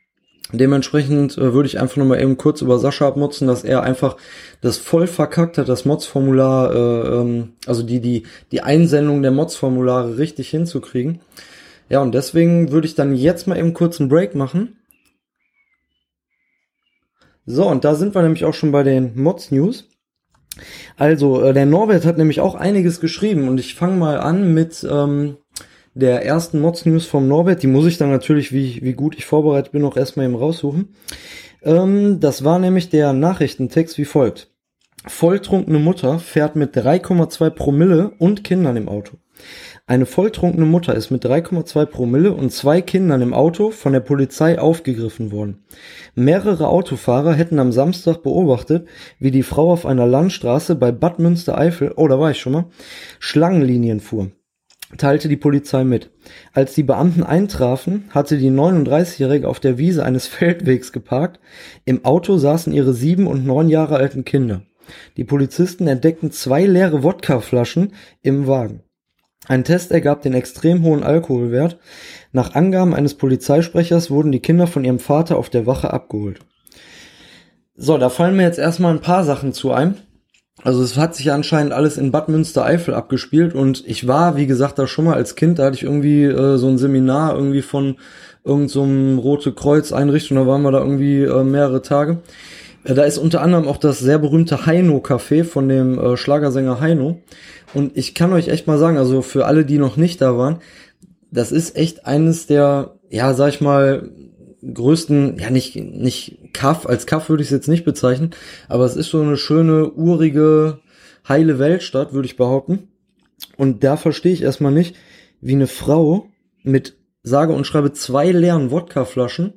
Dementsprechend äh, würde ich einfach nochmal eben kurz über Sascha abmotzen, dass er einfach das voll verkackt hat, das Mods-Formular, äh, ähm, also die, die, die Einsendung der Mods-Formulare richtig hinzukriegen. Ja, und deswegen würde ich dann jetzt mal eben kurz einen Break machen. So, und da sind wir nämlich auch schon bei den Mods-News. Also, äh, der Norbert hat nämlich auch einiges geschrieben und ich fange mal an mit ähm, der ersten Mods-News vom Norbert. Die muss ich dann natürlich, wie, wie gut ich vorbereitet bin, noch erstmal eben raussuchen. Ähm, das war nämlich der Nachrichtentext wie folgt. Volltrunkene Mutter fährt mit 3,2 Promille und Kindern im Auto. Eine volltrunkene Mutter ist mit 3,2 Promille und zwei Kindern im Auto von der Polizei aufgegriffen worden. Mehrere Autofahrer hätten am Samstag beobachtet, wie die Frau auf einer Landstraße bei Bad Münstereifel, oh, da war ich schon mal, Schlangenlinien fuhr teilte die Polizei mit. Als die Beamten eintrafen, hatte die 39-Jährige auf der Wiese eines Feldwegs geparkt. Im Auto saßen ihre sieben und neun Jahre alten Kinder. Die Polizisten entdeckten zwei leere Wodkaflaschen im Wagen. Ein Test ergab den extrem hohen Alkoholwert. Nach Angaben eines Polizeisprechers wurden die Kinder von ihrem Vater auf der Wache abgeholt. So, da fallen mir jetzt erstmal ein paar Sachen zu ein. Also es hat sich anscheinend alles in Bad Münstereifel abgespielt und ich war, wie gesagt, da schon mal als Kind, da hatte ich irgendwie äh, so ein Seminar irgendwie von irgendeinem so Rote Kreuz Einrichtung, da waren wir da irgendwie äh, mehrere Tage. Äh, da ist unter anderem auch das sehr berühmte Heino Café von dem äh, Schlagersänger Heino und ich kann euch echt mal sagen, also für alle, die noch nicht da waren, das ist echt eines der, ja, sag ich mal, größten, ja nicht, nicht Kaff, als Kaff würde ich es jetzt nicht bezeichnen, aber es ist so eine schöne, urige, heile Weltstadt, würde ich behaupten. Und da verstehe ich erstmal nicht, wie eine Frau mit sage und schreibe zwei leeren Wodkaflaschen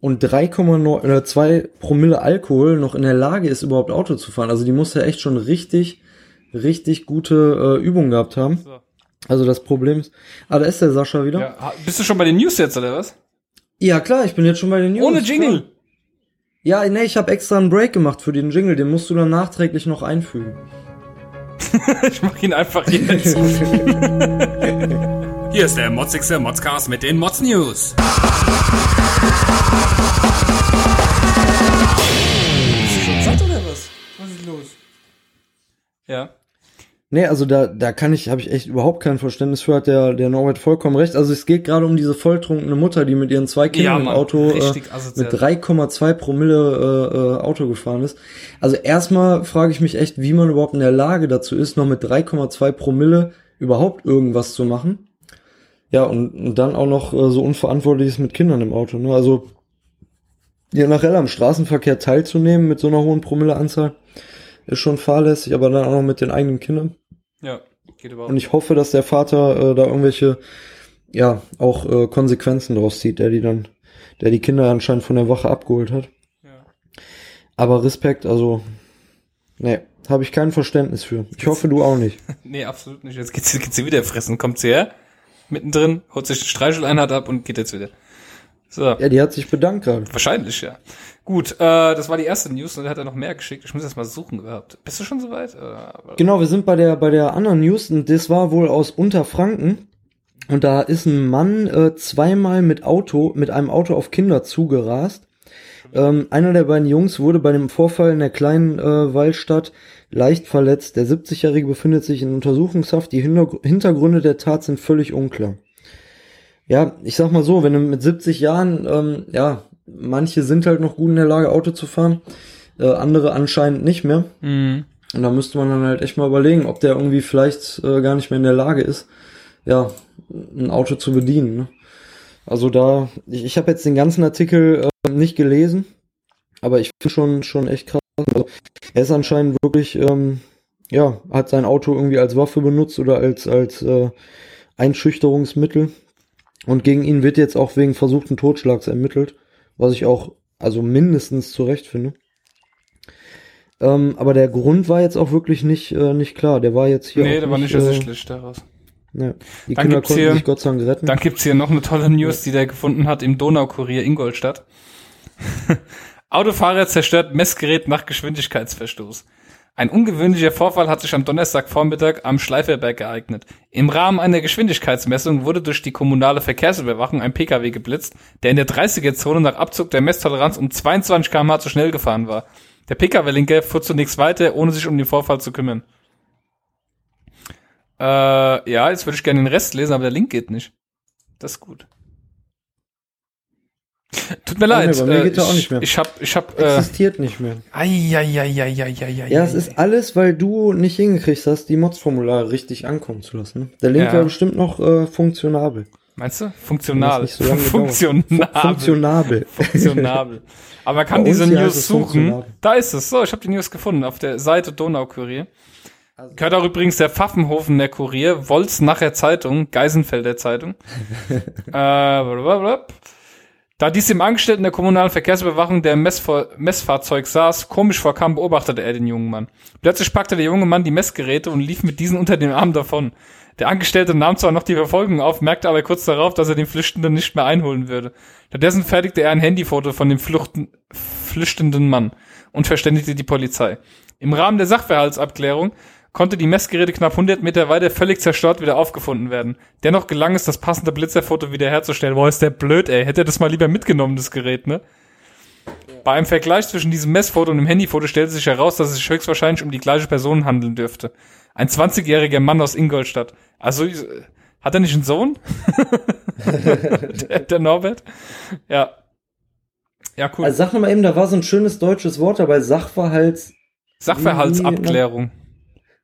und 3,9 oder 2 Promille Alkohol noch in der Lage ist, überhaupt Auto zu fahren. Also die muss ja echt schon richtig, richtig gute äh, Übungen gehabt haben. So. Also das Problem ist. Ah, da ist der Sascha wieder. Ja, bist du schon bei den News jetzt, oder was? Ja, klar, ich bin jetzt schon bei den News. Ohne Jingle. Klar. Ja, nee, ich habe extra einen Break gemacht für den Jingle, den musst du dann nachträglich noch einfügen. (laughs) ich mach ihn einfach jetzt. (laughs) Hier ist der motzigste Modscast mit den Mods News. Ist schon Zeit oder was? Was ist los? Ja. Nee, also da, da kann ich, habe ich echt überhaupt kein Verständnis für, hat der, der Norbert vollkommen recht. Also es geht gerade um diese volltrunkene Mutter, die mit ihren zwei Kindern ja, Mann, im Auto äh, mit 3,2 Promille äh, äh, Auto gefahren ist. Also erstmal frage ich mich echt, wie man überhaupt in der Lage dazu ist, noch mit 3,2 Promille überhaupt irgendwas zu machen. Ja, und, und dann auch noch äh, so unverantwortlich ist mit Kindern im Auto. Ne? Also generell am Straßenverkehr teilzunehmen mit so einer hohen Promilleanzahl ist schon fahrlässig, aber dann auch noch mit den eigenen Kindern. Ja, geht überhaupt. Und ich hoffe, dass der Vater äh, da irgendwelche, ja, auch äh, Konsequenzen draus zieht, der die dann, der die Kinder anscheinend von der Wache abgeholt hat. Ja. Aber Respekt, also, nee, habe ich kein Verständnis für. Ich hoffe, du auch nicht. (laughs) nee, absolut nicht. Jetzt geht's, geht's sie wieder fressen. Kommt sie her, mittendrin, holt sich die Streicheleinheit ab und geht jetzt wieder. So. Ja, die hat sich bedankt gerade. Wahrscheinlich, ja. Gut, äh, das war die erste News und er hat er noch mehr geschickt. Ich muss erst mal suchen gehabt. Bist du schon soweit? Äh, genau, wir sind bei der bei der anderen News und das war wohl aus Unterfranken. Und da ist ein Mann äh, zweimal mit Auto, mit einem Auto auf Kinder zugerast. Ähm, einer der beiden Jungs wurde bei dem Vorfall in der kleinen äh, Waldstadt leicht verletzt. Der 70-Jährige befindet sich in Untersuchungshaft. Die Hintergründe der Tat sind völlig unklar. Ja, ich sag mal so, wenn du mit 70 Jahren ähm, ja manche sind halt noch gut in der Lage, Auto zu fahren, äh, andere anscheinend nicht mehr. Mhm. Und da müsste man dann halt echt mal überlegen, ob der irgendwie vielleicht äh, gar nicht mehr in der Lage ist, ja, ein Auto zu bedienen. Ne? Also da, ich, ich habe jetzt den ganzen Artikel äh, nicht gelesen, aber ich finde schon schon echt krass. Also, er ist anscheinend wirklich, ähm, ja, hat sein Auto irgendwie als Waffe benutzt oder als als äh, Einschüchterungsmittel. Und gegen ihn wird jetzt auch wegen versuchten Totschlags ermittelt was ich auch also mindestens zurecht finde. Ähm, aber der Grund war jetzt auch wirklich nicht, äh, nicht klar. Der war jetzt hier. Nee, der war nicht ersichtlich äh, daraus. Ja, die dann Kinder konnten hier, sich Gott sei Dank retten. Dann gibt's hier noch eine tolle News, die der gefunden hat im Donaukurier Ingolstadt. (laughs) Autofahrer zerstört Messgerät nach Geschwindigkeitsverstoß. Ein ungewöhnlicher Vorfall hat sich am Donnerstagvormittag am Schleiferberg ereignet. Im Rahmen einer Geschwindigkeitsmessung wurde durch die kommunale Verkehrsüberwachung ein Pkw geblitzt, der in der 30er-Zone nach Abzug der Messtoleranz um 22 km/h zu schnell gefahren war. Der Pkw-Linker fuhr zunächst weiter, ohne sich um den Vorfall zu kümmern. Äh, ja, jetzt würde ich gerne den Rest lesen, aber der Link geht nicht. Das ist gut. Tut mir leid. Bei mir geht er auch nicht mehr. Ich hab, ich hab, äh, Existiert nicht mehr. Eieieiei. Ja, es ist alles, weil du nicht hingekriegt hast, die Mods-Formulare richtig ankommen zu lassen. Der Link ja. wäre bestimmt noch äh, funktionabel. Meinst du? Funktional. So funktionabel. Funktionabel. (laughs) Funktionabel. Aber man kann diese News suchen. Da ist es. So, ich habe die News gefunden auf der Seite Donaukurier. Also, Gehört auch übrigens der Pfaffenhofen der Kurier, Wolz nachher Zeitung, Geisenfelder Zeitung. (laughs) äh, blablabla. Da dies dem Angestellten der kommunalen Verkehrsüberwachung, der im Messfahrzeug saß, komisch vorkam, beobachtete er den jungen Mann. Plötzlich packte der junge Mann die Messgeräte und lief mit diesen unter dem Arm davon. Der Angestellte nahm zwar noch die Verfolgung auf, merkte aber kurz darauf, dass er den Flüchtenden nicht mehr einholen würde. Stattdessen fertigte er ein Handyfoto von dem Fluchten, flüchtenden Mann und verständigte die Polizei. Im Rahmen der Sachverhaltsabklärung konnte die Messgeräte knapp 100 Meter weiter völlig zerstört wieder aufgefunden werden. Dennoch gelang es, das passende Blitzerfoto wiederherzustellen. Boah, ist der blöd, ey. Hätte er das mal lieber mitgenommen, das Gerät, ne? Bei einem Vergleich zwischen diesem Messfoto und dem Handyfoto stellte sich heraus, dass es sich höchstwahrscheinlich um die gleiche Person handeln dürfte. Ein 20-jähriger Mann aus Ingolstadt. Also, äh, hat er nicht einen Sohn? (laughs) der, der Norbert? Ja. Ja, cool. Also sag mal eben, da war so ein schönes deutsches Wort dabei, Sachverhalts... Sachverhaltsabklärung.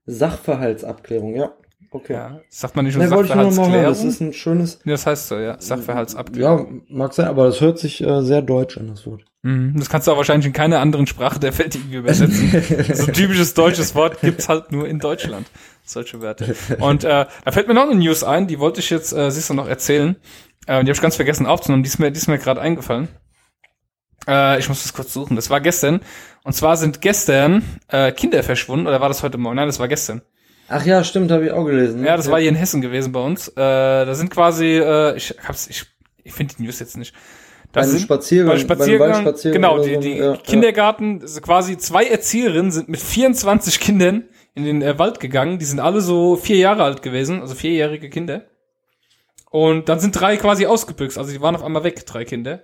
Sachverhaltsabklärung, ja. Okay. Ja, sagt man nicht Ne, mal hören. Sachverhaltsklärung? Das ist ein schönes, Nee, das heißt so, ja. Sachverhaltsabklärung. ja, mag sein, aber das hört sich äh, sehr deutsch an, das Wort. Mhm. Das kannst du auch wahrscheinlich in keiner anderen Sprache der Welt irgendwie übersetzen. (laughs) so ein typisches deutsches Wort gibt's halt nur in Deutschland. Solche Werte. Und äh, da fällt mir noch eine News ein, die wollte ich jetzt, äh, siehst du, noch erzählen. Äh, die habe ich ganz vergessen aufzunehmen, die ist mir, die ist mir gerade eingefallen. Äh, ich muss das kurz suchen. Das war gestern. Und zwar sind gestern äh, Kinder verschwunden, oder war das heute Morgen? Nein, das war gestern. Ach ja, stimmt, habe ich auch gelesen. Ja, das war hier in Hessen gewesen bei uns. Äh, da sind quasi, äh, ich hab's, ich, ich finde die News jetzt nicht. Da Bei einem sind, Spaziergang, bei Spaziergang, bei einem Waldspaziergang genau, die, die ja, Kindergarten, also quasi zwei Erzieherinnen sind mit 24 Kindern in den äh, Wald gegangen. Die sind alle so vier Jahre alt gewesen, also vierjährige Kinder. Und dann sind drei quasi ausgebüxt, also die waren auf einmal weg, drei Kinder.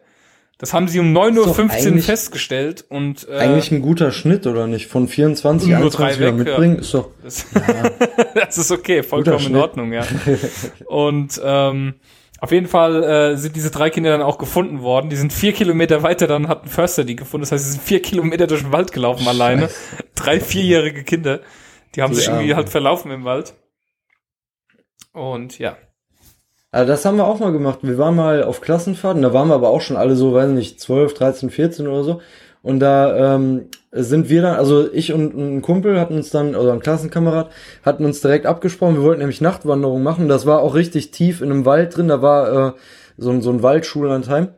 Das haben sie um 9.15 Ist doch Uhr festgestellt und äh, Ja. Eigentlich ein guter Schnitt, oder nicht? Von 24, Nur 21 drei weg, mitbringen, ist doch... Das, (laughs) das ist okay, vollkommen in. Ordnung, ja. (laughs) Und ähm, auf jeden Fall äh, sind diese drei Kinder dann auch gefunden worden. Die sind vier Kilometer weiter, dann hat ein Förster die gefunden. Das heißt, sie sind vier Kilometer durch den Wald gelaufen alleine. Drei vierjährige Kinder. Die haben Die sich irgendwie halt verlaufen im Wald. Und ja. Also das haben wir auch mal gemacht. Wir waren mal auf Klassenfahrten, da waren wir aber auch schon alle so, weiß nicht, 12, 13, 14 oder so. Und da ähm, sind wir dann, also ich und ein Kumpel hatten uns dann, oder ein Klassenkamerad, hatten uns direkt abgesprochen. Wir wollten nämlich Nachtwanderung machen. Das war auch richtig tief in einem Wald drin. Da war äh, so, ein- so ein Waldschullandheim.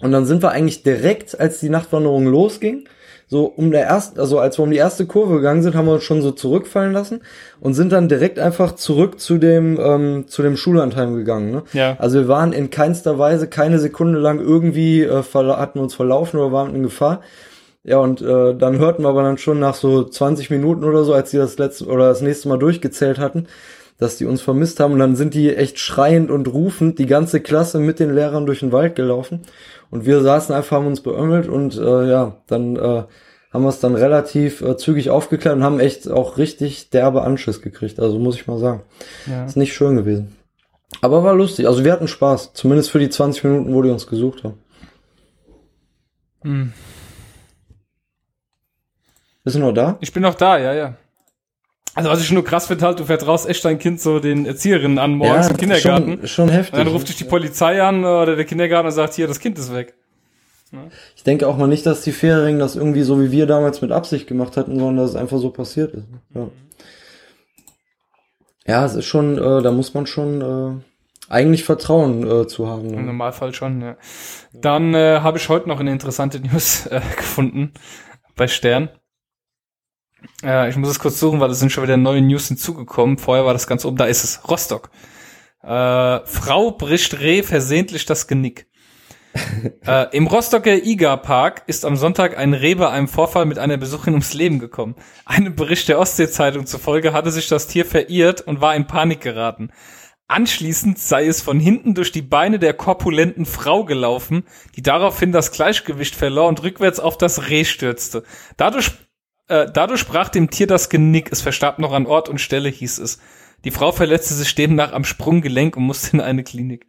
Und dann sind wir eigentlich direkt, als die Nachtwanderung losging, so um der ersten, also als wir um die erste Kurve gegangen sind, haben wir uns schon so zurückfallen lassen und sind dann direkt einfach zurück zu dem ähm, zu dem Schullandheim gegangen. Ne? Ja. Also wir waren in keinster Weise keine Sekunde lang irgendwie äh, hatten uns verlaufen oder waren in Gefahr. Ja, und äh, dann hörten wir aber dann schon nach so 20 Minuten oder so, als die das letzte oder das nächste Mal durchgezählt hatten, dass die uns vermisst haben. Und dann sind die echt schreiend und rufend die ganze Klasse mit den Lehrern durch den Wald gelaufen. Und wir saßen einfach, haben uns beömmelt und äh, ja, dann äh, haben wir es dann relativ äh, zügig aufgeklärt und haben echt auch richtig derbe Anschiss gekriegt. Also muss ich mal sagen. ja. Ist nicht schön gewesen. Aber war lustig. Also wir hatten Spaß. Zumindest für die 20 Minuten, wo die uns gesucht haben. Hm. Bist du noch da? Ich bin noch da, ja, ja. Also was ich nur krass finde, halt, du vertraust echt dein Kind so den Erzieherinnen an morgens im Kindergarten. Schon, schon heftig. Und dann ruft dich die Polizei an oder der Kindergarten und sagt, hier, das Kind ist weg. ich denke auch mal nicht, dass die Fähringen das irgendwie so wie wir damals mit Absicht gemacht hatten, sondern dass es einfach so passiert ist. Ja, ja es ist schon, äh, da muss man schon äh, eigentlich Vertrauen äh, zu haben. Im Ne? Normalfall schon, ja. Dann äh, habe ich heute noch eine interessante (laughs) News äh, gefunden bei Stern. Äh, ich muss es kurz suchen, weil es sind schon wieder neue News hinzugekommen. Vorher war das ganz oben, da ist es. Rostock. Äh, Frau bricht Reh versehentlich das Genick. (laughs) äh, Im Rostocker Iga-Park ist am Sonntag ein Reh bei einem Vorfall mit einer Besucherin ums Leben gekommen. Einem Bericht der Ostsee-Zeitung zufolge hatte sich das Tier verirrt und war in Panik geraten. Anschließend sei es von hinten durch die Beine der korpulenten Frau gelaufen, die daraufhin das Gleichgewicht verlor und rückwärts auf das Reh stürzte. Dadurch, äh, dadurch brach dem Tier das Genick, es verstarb noch an Ort und Stelle, hieß es. Die Frau verletzte sich demnach am Sprunggelenk und musste in eine Klinik.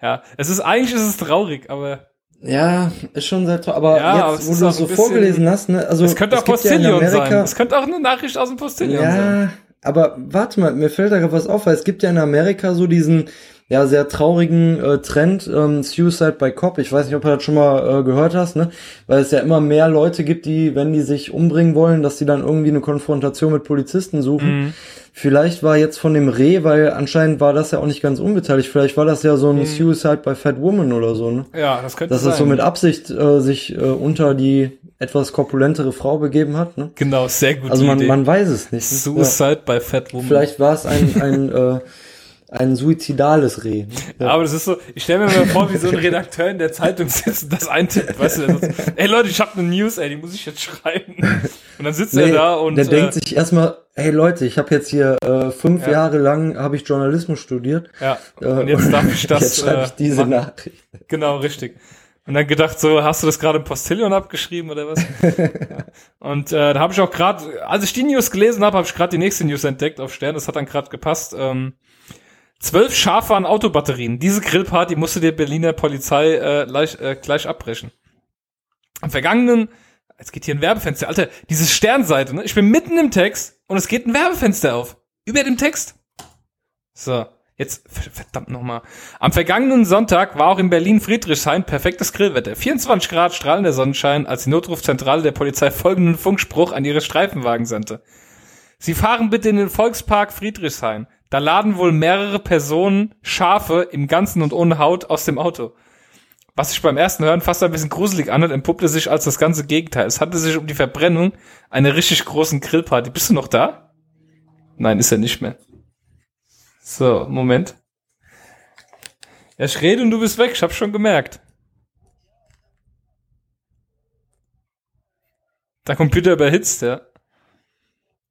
Ja, es ist eigentlich ist es traurig, aber Ja, ist schon sehr toll. Aber Ja, aber es jetzt, wo ist du so vorgelesen hast, ne, also es könnte auch ja in Postillion sein. Amerika- Es könnte auch eine Nachricht aus dem Postillion sein. Aber warte mal, mir fällt da gerade was auf, weil es gibt ja in Amerika so diesen ja sehr traurigen äh, Trend ähm, Suicide by Cop. Ich weiß nicht, ob du das schon mal äh, gehört hast, ne? Weil es ja immer mehr Leute gibt, die, wenn die sich umbringen wollen, dass die dann irgendwie eine Konfrontation mit Polizisten suchen. Mhm. Vielleicht war jetzt von dem Reh, weil anscheinend war das ja auch nicht ganz unbeteiligt. Vielleicht war das ja so ein Mhm. Suicide by Fat Woman oder so, ne? Ja, das könnte Dass sein. es so mit Absicht äh, sich äh, unter die etwas korpulentere Frau begeben hat, ne? genau, sehr gut. Also man, man weiß es nicht. Ne? Ja. Suicide bei Fat Woman. Vielleicht war es ein, ein (laughs) äh, ein suizidales Reh. Ja. Aber das ist so, ich stelle mir mal vor, wie so ein Redakteur in der Zeitung sitzt und das eintippt, weißt du, ey Leute, ich habe eine News, ey, die muss ich jetzt schreiben. Und dann sitzt nee, er da und der äh, denkt sich erstmal, hey Leute, ich habe jetzt hier äh, fünf ja. Jahre lang habe ich Journalismus studiert. Ja. Äh, und jetzt darf ich (laughs) das jetzt schreibe ich äh, diese machen. Nachricht. Genau, richtig. Und dann gedacht so, hast du das gerade im Postillion abgeschrieben oder was? (laughs) Und äh, da habe ich auch gerade, als ich die News gelesen habe, habe ich gerade die nächste News entdeckt auf Stern. Das hat dann gerade gepasst. Ähm, Zwölf Schafe an Autobatterien. Diese Grillparty musste die Berliner Polizei äh, gleich, äh, gleich abbrechen. Am vergangenen, jetzt geht hier ein Werbefenster, Alter, diese Sternseite, ne? Ich bin mitten im Text und es geht ein Werbefenster auf. Über dem Text. So. Jetzt, verdammt nochmal. Am vergangenen Sonntag war auch in Berlin Friedrichshain perfektes Grillwetter. 24 Grad strahlender Sonnenschein, als die Notrufzentrale der Polizei folgenden Funkspruch an ihre Streifenwagen sandte. Sie fahren bitte in den Volkspark Friedrichshain. Da laden wohl mehrere Personen Schafe im Ganzen und ohne Haut aus dem Auto. Was sich beim ersten Hören fast ein bisschen gruselig anhört, entpuppte sich als das ganze Gegenteil. Es handelt sich um die Verbrennung einer richtig großen Grillparty. Bist du noch da? Nein, ist er nicht mehr. So, Moment. Ich rede und du bist weg, ich hab's schon gemerkt. Der Computer überhitzt, ja.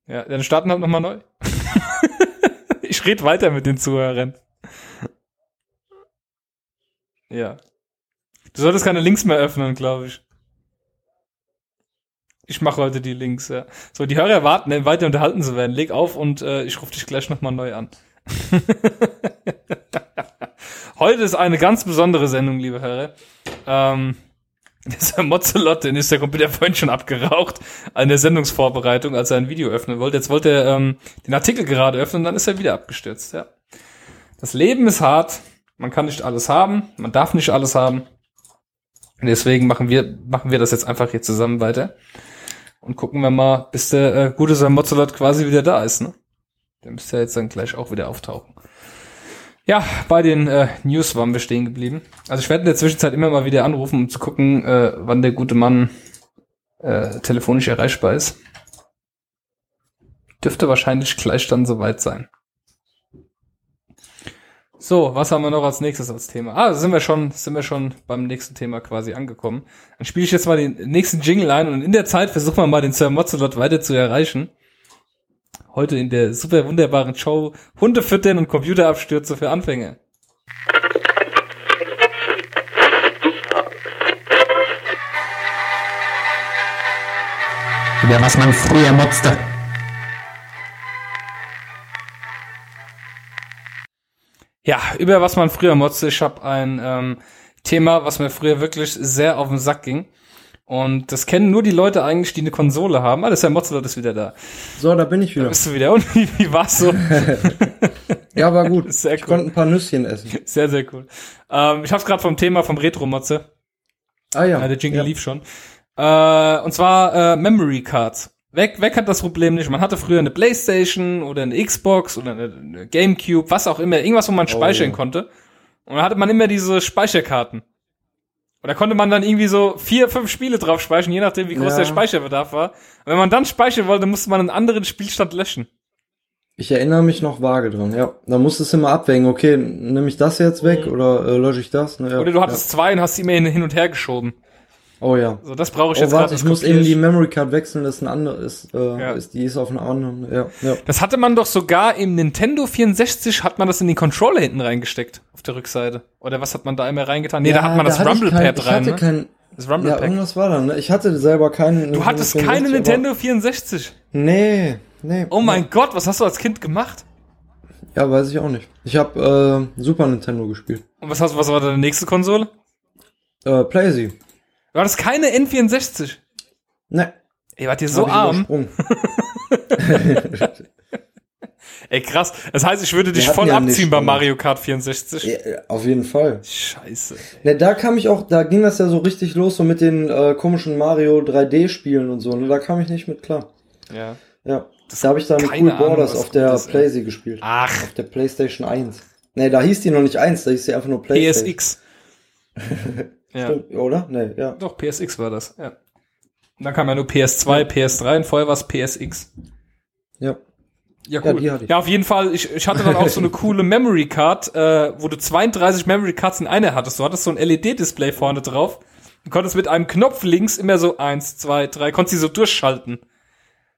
Ja, dann starten halt nochmal neu. (laughs) ich rede weiter mit den Zuhörern. Ja. Du solltest keine Links mehr öffnen, glaube ich. Ich mache heute die Links, ja. So, die Hörer warten, weiter unterhalten zu werden. Leg auf und äh, ich rufe dich gleich nochmal neu an. (laughs) heute ist eine ganz besondere Sendung, liebe Hörer. Ähm, (laughs) dieser Mozzolot, den ist der Computer vorhin schon abgeraucht an der Sendungsvorbereitung, als er ein Video öffnen wollte. Jetzt wollte er ähm, den Artikel gerade öffnen und dann ist er wieder abgestürzt. Ja. Das Leben ist hart. Man kann nicht alles haben. Man darf nicht alles haben. deswegen machen wir, machen wir das jetzt einfach hier zusammen weiter. Und gucken wir mal, bis der äh, gute Sam Mozzolot quasi wieder da ist. Ne? Der müsste ja jetzt dann gleich auch wieder auftauchen. Ja, bei den äh, News waren wir stehen geblieben. Also ich werde in der Zwischenzeit immer mal wieder anrufen, um zu gucken, äh, wann der gute Mann äh, telefonisch erreichbar ist. Dürfte wahrscheinlich gleich dann soweit sein. So, was haben wir noch als nächstes als Thema? Ah, sind wir schon, sind wir schon beim nächsten Thema quasi angekommen. Dann spiele ich jetzt mal den nächsten Jingle ein und in der Zeit versuchen wir mal den Sir Mozzelot weiter zu erreichen heute in der super wunderbaren Show Hunde füttern und Computerabstürze für Anfänger. Über was man früher motzte. Ja, über was man früher motzte. Ich habe ein ähm, Thema, was mir früher wirklich sehr auf den Sack ging. Und das kennen nur die Leute eigentlich, die eine Konsole haben. Ah, das ist ja Mozzolot ist wieder da. So, da bin ich wieder. Da bist du wieder. Und wie, wie war's so? (laughs) ja, war gut. (laughs) Sehr ich cool. konnte ein paar Nüsschen essen. Sehr, sehr cool. Ähm, ich hab's gerade vom Thema vom Retro-Motze. Ah ja. ja der Jingle ja. lief schon. Äh, und zwar äh, Memory Cards. Weg, weg hat das Problem nicht. Man hatte früher eine Playstation oder eine Xbox oder eine, eine Gamecube, was auch immer, irgendwas, wo man oh, speichern oh. konnte. Und da hatte man immer diese Speicherkarten. Und da konnte man dann irgendwie so vier, fünf Spiele drauf speichern, je nachdem, wie groß ja. der Speicherbedarf war. Und wenn man dann speichern wollte, musste man einen anderen Spielstand löschen. Ich erinnere mich noch vage dran, ja. Da musstest du immer abwägen, okay, nehme ich das jetzt weg mhm. oder äh, lösche ich das? Ja, oder du hattest ja. zwei und hast sie immer hin und her geschoben. Oh ja. So, das brauche ich oh, jetzt gerade. Ich muss eben die Memory Card wechseln, das ist ein anderes, äh, ja. ist, die ist auf einer anderen, ja, ja. Das hatte man doch sogar im Nintendo 64, hat man das in den Controller hinten reingesteckt, auf der Rückseite. Oder was hat man da immer reingetan? Nee, ja, da hat man da das Rumble Pad kein, rein, ne? Kein, das Rumble. Ja, irgendwas war da, ne? Ich hatte selber keinen. Du hattest keine Nintendo 64? Nee, nee. Oh mein Gott, was hast du als Kind gemacht? Ja, weiß ich auch nicht. Ich habe äh, Super Nintendo gespielt. Und was hast was war deine nächste Konsole? Äh, PlayZ. War das keine N64? Ne. Ey, wart ihr so arm? (laughs) (laughs) Ey, krass. Das heißt, ich würde dich voll abziehen bei Mario Kart 64. Ja, auf jeden Fall. Scheiße. Ne, da kam ich auch, da ging das ja so richtig los, so mit den äh, komischen Mario 3D-Spielen und so. Ne? Da kam ich nicht mit klar. Ja. Ja. Das da habe ich dann Cool Borders auf der PlayStation gespielt. Ach. Auf der PlayStation 1. Ne, da hieß die noch nicht 1, da hieß die einfach nur PlayStation. PSX. (laughs) Ja. Stimmt, oder? Nee, ja. Doch, PSX war das, ja. Und dann kam ja nur PS2, PS3 und vorher war es PSX. Ja. Ja, Ja, cool. die hatte ich. Ja, auf jeden Fall. Ich, ich hatte dann auch so eine coole Memory Card, äh, wo du 32 Memory Cards in einer hattest. Du hattest so ein LED-Display vorne drauf. Du konntest mit einem Knopf links immer so eins, zwei, drei, konntest die so durchschalten.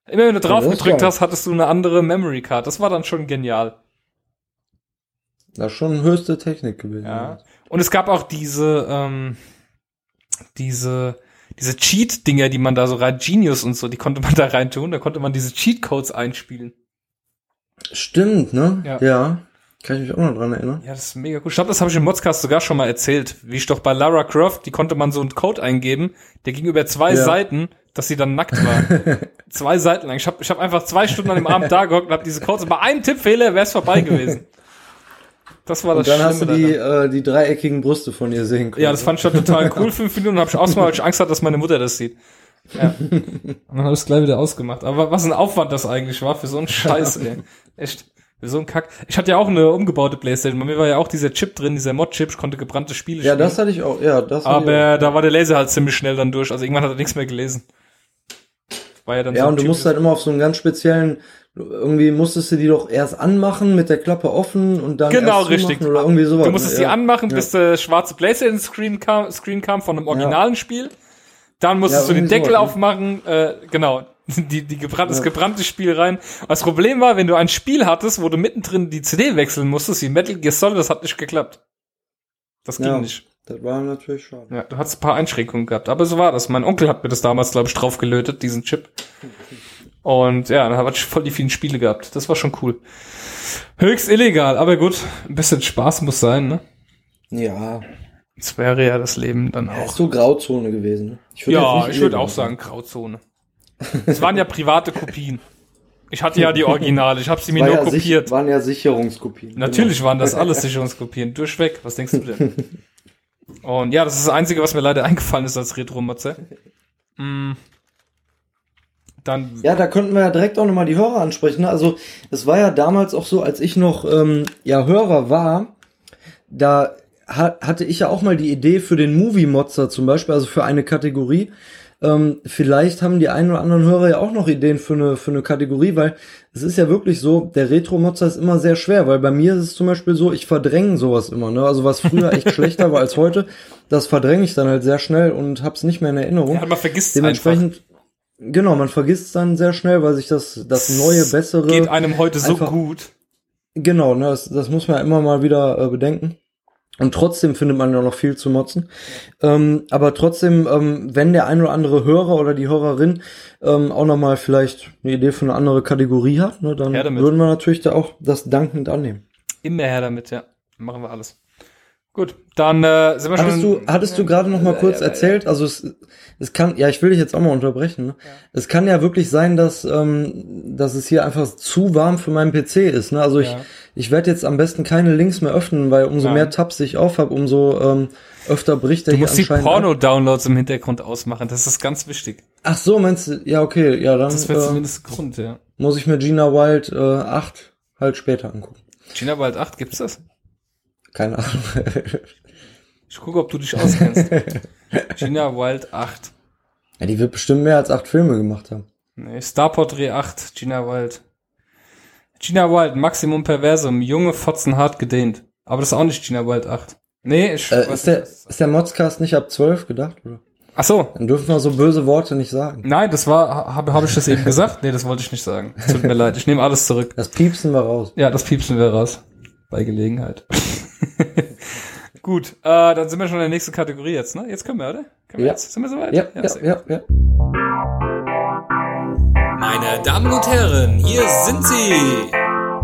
Immer wenn du drauf gedrückt hast, hattest du eine andere Memory Card. Das war dann schon genial. Das ist schon höchste Technik gewesen. Ja. Und es gab auch diese, ähm, diese, diese Cheat-Dinger, die man da so rein, Genius und so, die konnte man da rein tun. Da konnte man diese Cheat-Codes einspielen. Stimmt, ne? Ja. ja. Kann ich mich auch noch dran erinnern. Ja, das ist mega cool. Ich glaube, das habe ich im Modcast sogar schon mal erzählt. Wie ich doch bei Lara Croft, die konnte man so einen Code eingeben, der ging über zwei Ja. Seiten, dass sie dann nackt war. (laughs) zwei Seiten lang. Ich habe ich hab einfach zwei Stunden an dem Abend da gehockt und habe diese Codes. Und bei einem Tippfehler wäre es vorbei gewesen. Das war Und das dann hast du Schlimme die, daran. äh, die dreieckigen Brüste von ihr sehen können. Ja, das fand ich dann total cool. (laughs) Fünf Minuten habe ich ausgemacht, weil ich Angst hatte, dass meine Mutter das sieht. Ja. (laughs) Und dann habe ich es gleich wieder ausgemacht. Aber was ein Aufwand das eigentlich war für so einen Scheiß, ey. Echt. So einen Kack. Ich hatte ja auch eine umgebaute Playstation. Bei mir war ja auch dieser Chip drin, dieser Mod-Chip. Ich konnte gebrannte Spiele Ja, spielen. das hatte ich auch. Ja, das hatte ich Aber da war der Laser halt ziemlich schnell dann durch. Also irgendwann hat er nichts mehr gelesen. War ja dann auch. Ja, so und du ein musst halt immer auf so einen ganz speziellen, irgendwie musstest du die doch erst anmachen mit der Klappe offen und dann Genau, richtig. oder irgendwie sowas. Du musstest ne? die ja. anmachen, Ja. bis der schwarze Playstation-Screen kam, Screen kam von einem originalen Spiel. Dann musstest Ja, du den Deckel sowas, ne? aufmachen, äh, genau, (laughs) die, die gebrannt, das Ja. gebrannte Spiel rein. Und das Problem war, wenn du ein Spiel hattest, wo du mittendrin die CD wechseln musstest, wie Metal Gear Solid, das hat nicht geklappt. Das ging Ja. nicht. Das war natürlich schade. Ja, du hast ein paar Einschränkungen gehabt. Aber so war das. Mein Onkel hat mir das damals, glaube ich, drauf gelötet, diesen Chip. Und ja, dann hatte ich voll die vielen Spiele gehabt. Das war schon cool. Höchst illegal, aber gut, ein bisschen Spaß muss sein, ne? Ja, Das wäre ja das Leben dann das ist auch. so Grauzone gewesen. Ne? Ich Ja, ich würde auch sagen Grauzone. Es waren ja private Kopien. Ich hatte ja die Originale, ich habe sie mir War nur ja kopiert. sich- waren ja Sicherungskopien. Natürlich waren das alles Sicherungskopien, durchweg. Was denkst du denn? Und ja, das ist das Einzige, was mir leider eingefallen ist als Retro-Motze. Mm. Dann, Ja, da könnten wir ja direkt auch nochmal die Hörer ansprechen. Ne? Also es war ja damals auch so, als ich noch ähm, ja Hörer war, da ha hatte ich ja auch mal die Idee für den Movie-Motzer zum Beispiel, also für eine Kategorie. Ähm, vielleicht haben die einen oder anderen Hörer ja auch noch Ideen für eine, für eine Kategorie, weil es ist ja wirklich so, der Retro-Motzer ist immer sehr schwer, weil bei mir ist es zum Beispiel so, ich verdränge sowas immer. Ne? Also was früher echt (laughs) schlechter war als heute, das verdränge ich dann halt sehr schnell und hab's nicht mehr in Erinnerung. ja, man vergisst es einfach. Dementsprechend, genau, man vergisst es dann sehr schnell, weil sich das, das neue, bessere. Geht einem heute so gut. Genau, ne, das, das muss man ja immer mal wieder äh, bedenken. Und trotzdem findet man ja noch viel zu motzen. Ähm, aber trotzdem, ähm, wenn der ein oder andere Hörer oder die Hörerin ähm, auch noch mal vielleicht eine Idee für eine andere Kategorie hat, ne, dann würden wir natürlich da auch das dankend annehmen. Immer her damit, ja. Machen wir alles. Gut, dann äh, sind wir Hattest du, schon. hattest du gerade noch mal kurz ja, ja. erzählt, also es, es kann, ja, ich will dich jetzt auch mal unterbrechen. Ne? Es kann ja wirklich sein, dass, ähm, dass es hier einfach zu warm für meinen PC ist. Ne? Also ich, Ja. ich werde jetzt am besten keine Links mehr öffnen, weil umso Nein. mehr Tabs ich auf habe, umso ähm, öfter bricht er Du hier musst die anscheinend. ab. Porno-Downloads im Hintergrund ausmachen. Das ist ganz wichtig. Ach so, meinst du? Ja, okay, ja, dann Das wäre äh, zumindest Grund, ja. muss ich mir Gina Wild äh, 8 halt später angucken. China Wild 8, gibt's das? Keine Ahnung. Ich gucke, ob du dich auskennst. (laughs) China Wild 8. ja, die wird bestimmt mehr als acht Filme gemacht haben. Nee, Star Portrait 8, Gina Wild. Gina Wild, Maximum Perversum, junge Fotzen hart gedehnt. Aber das ist auch nicht Gina Wild 8. Nee, ich Äh, ist, der, nicht. ist der Modscast nicht ab 12 gedacht, oder? Ach so. Dann dürfen wir so böse Worte nicht sagen. Nein, das war, habe hab ich das eben gesagt? Nee, das wollte ich nicht sagen. Tut mir (laughs) leid, ich nehme alles zurück. Das piepsen wir raus. Ja, das piepsen wir raus. Bei Gelegenheit. (laughs) Gut, äh, dann sind wir schon in der nächsten Kategorie jetzt, ne? Jetzt können wir, oder? Können wir Ja. jetzt? Sind wir soweit? Ja, ja, ja, gut. ja. Meine Damen und Herren, hier sind sie.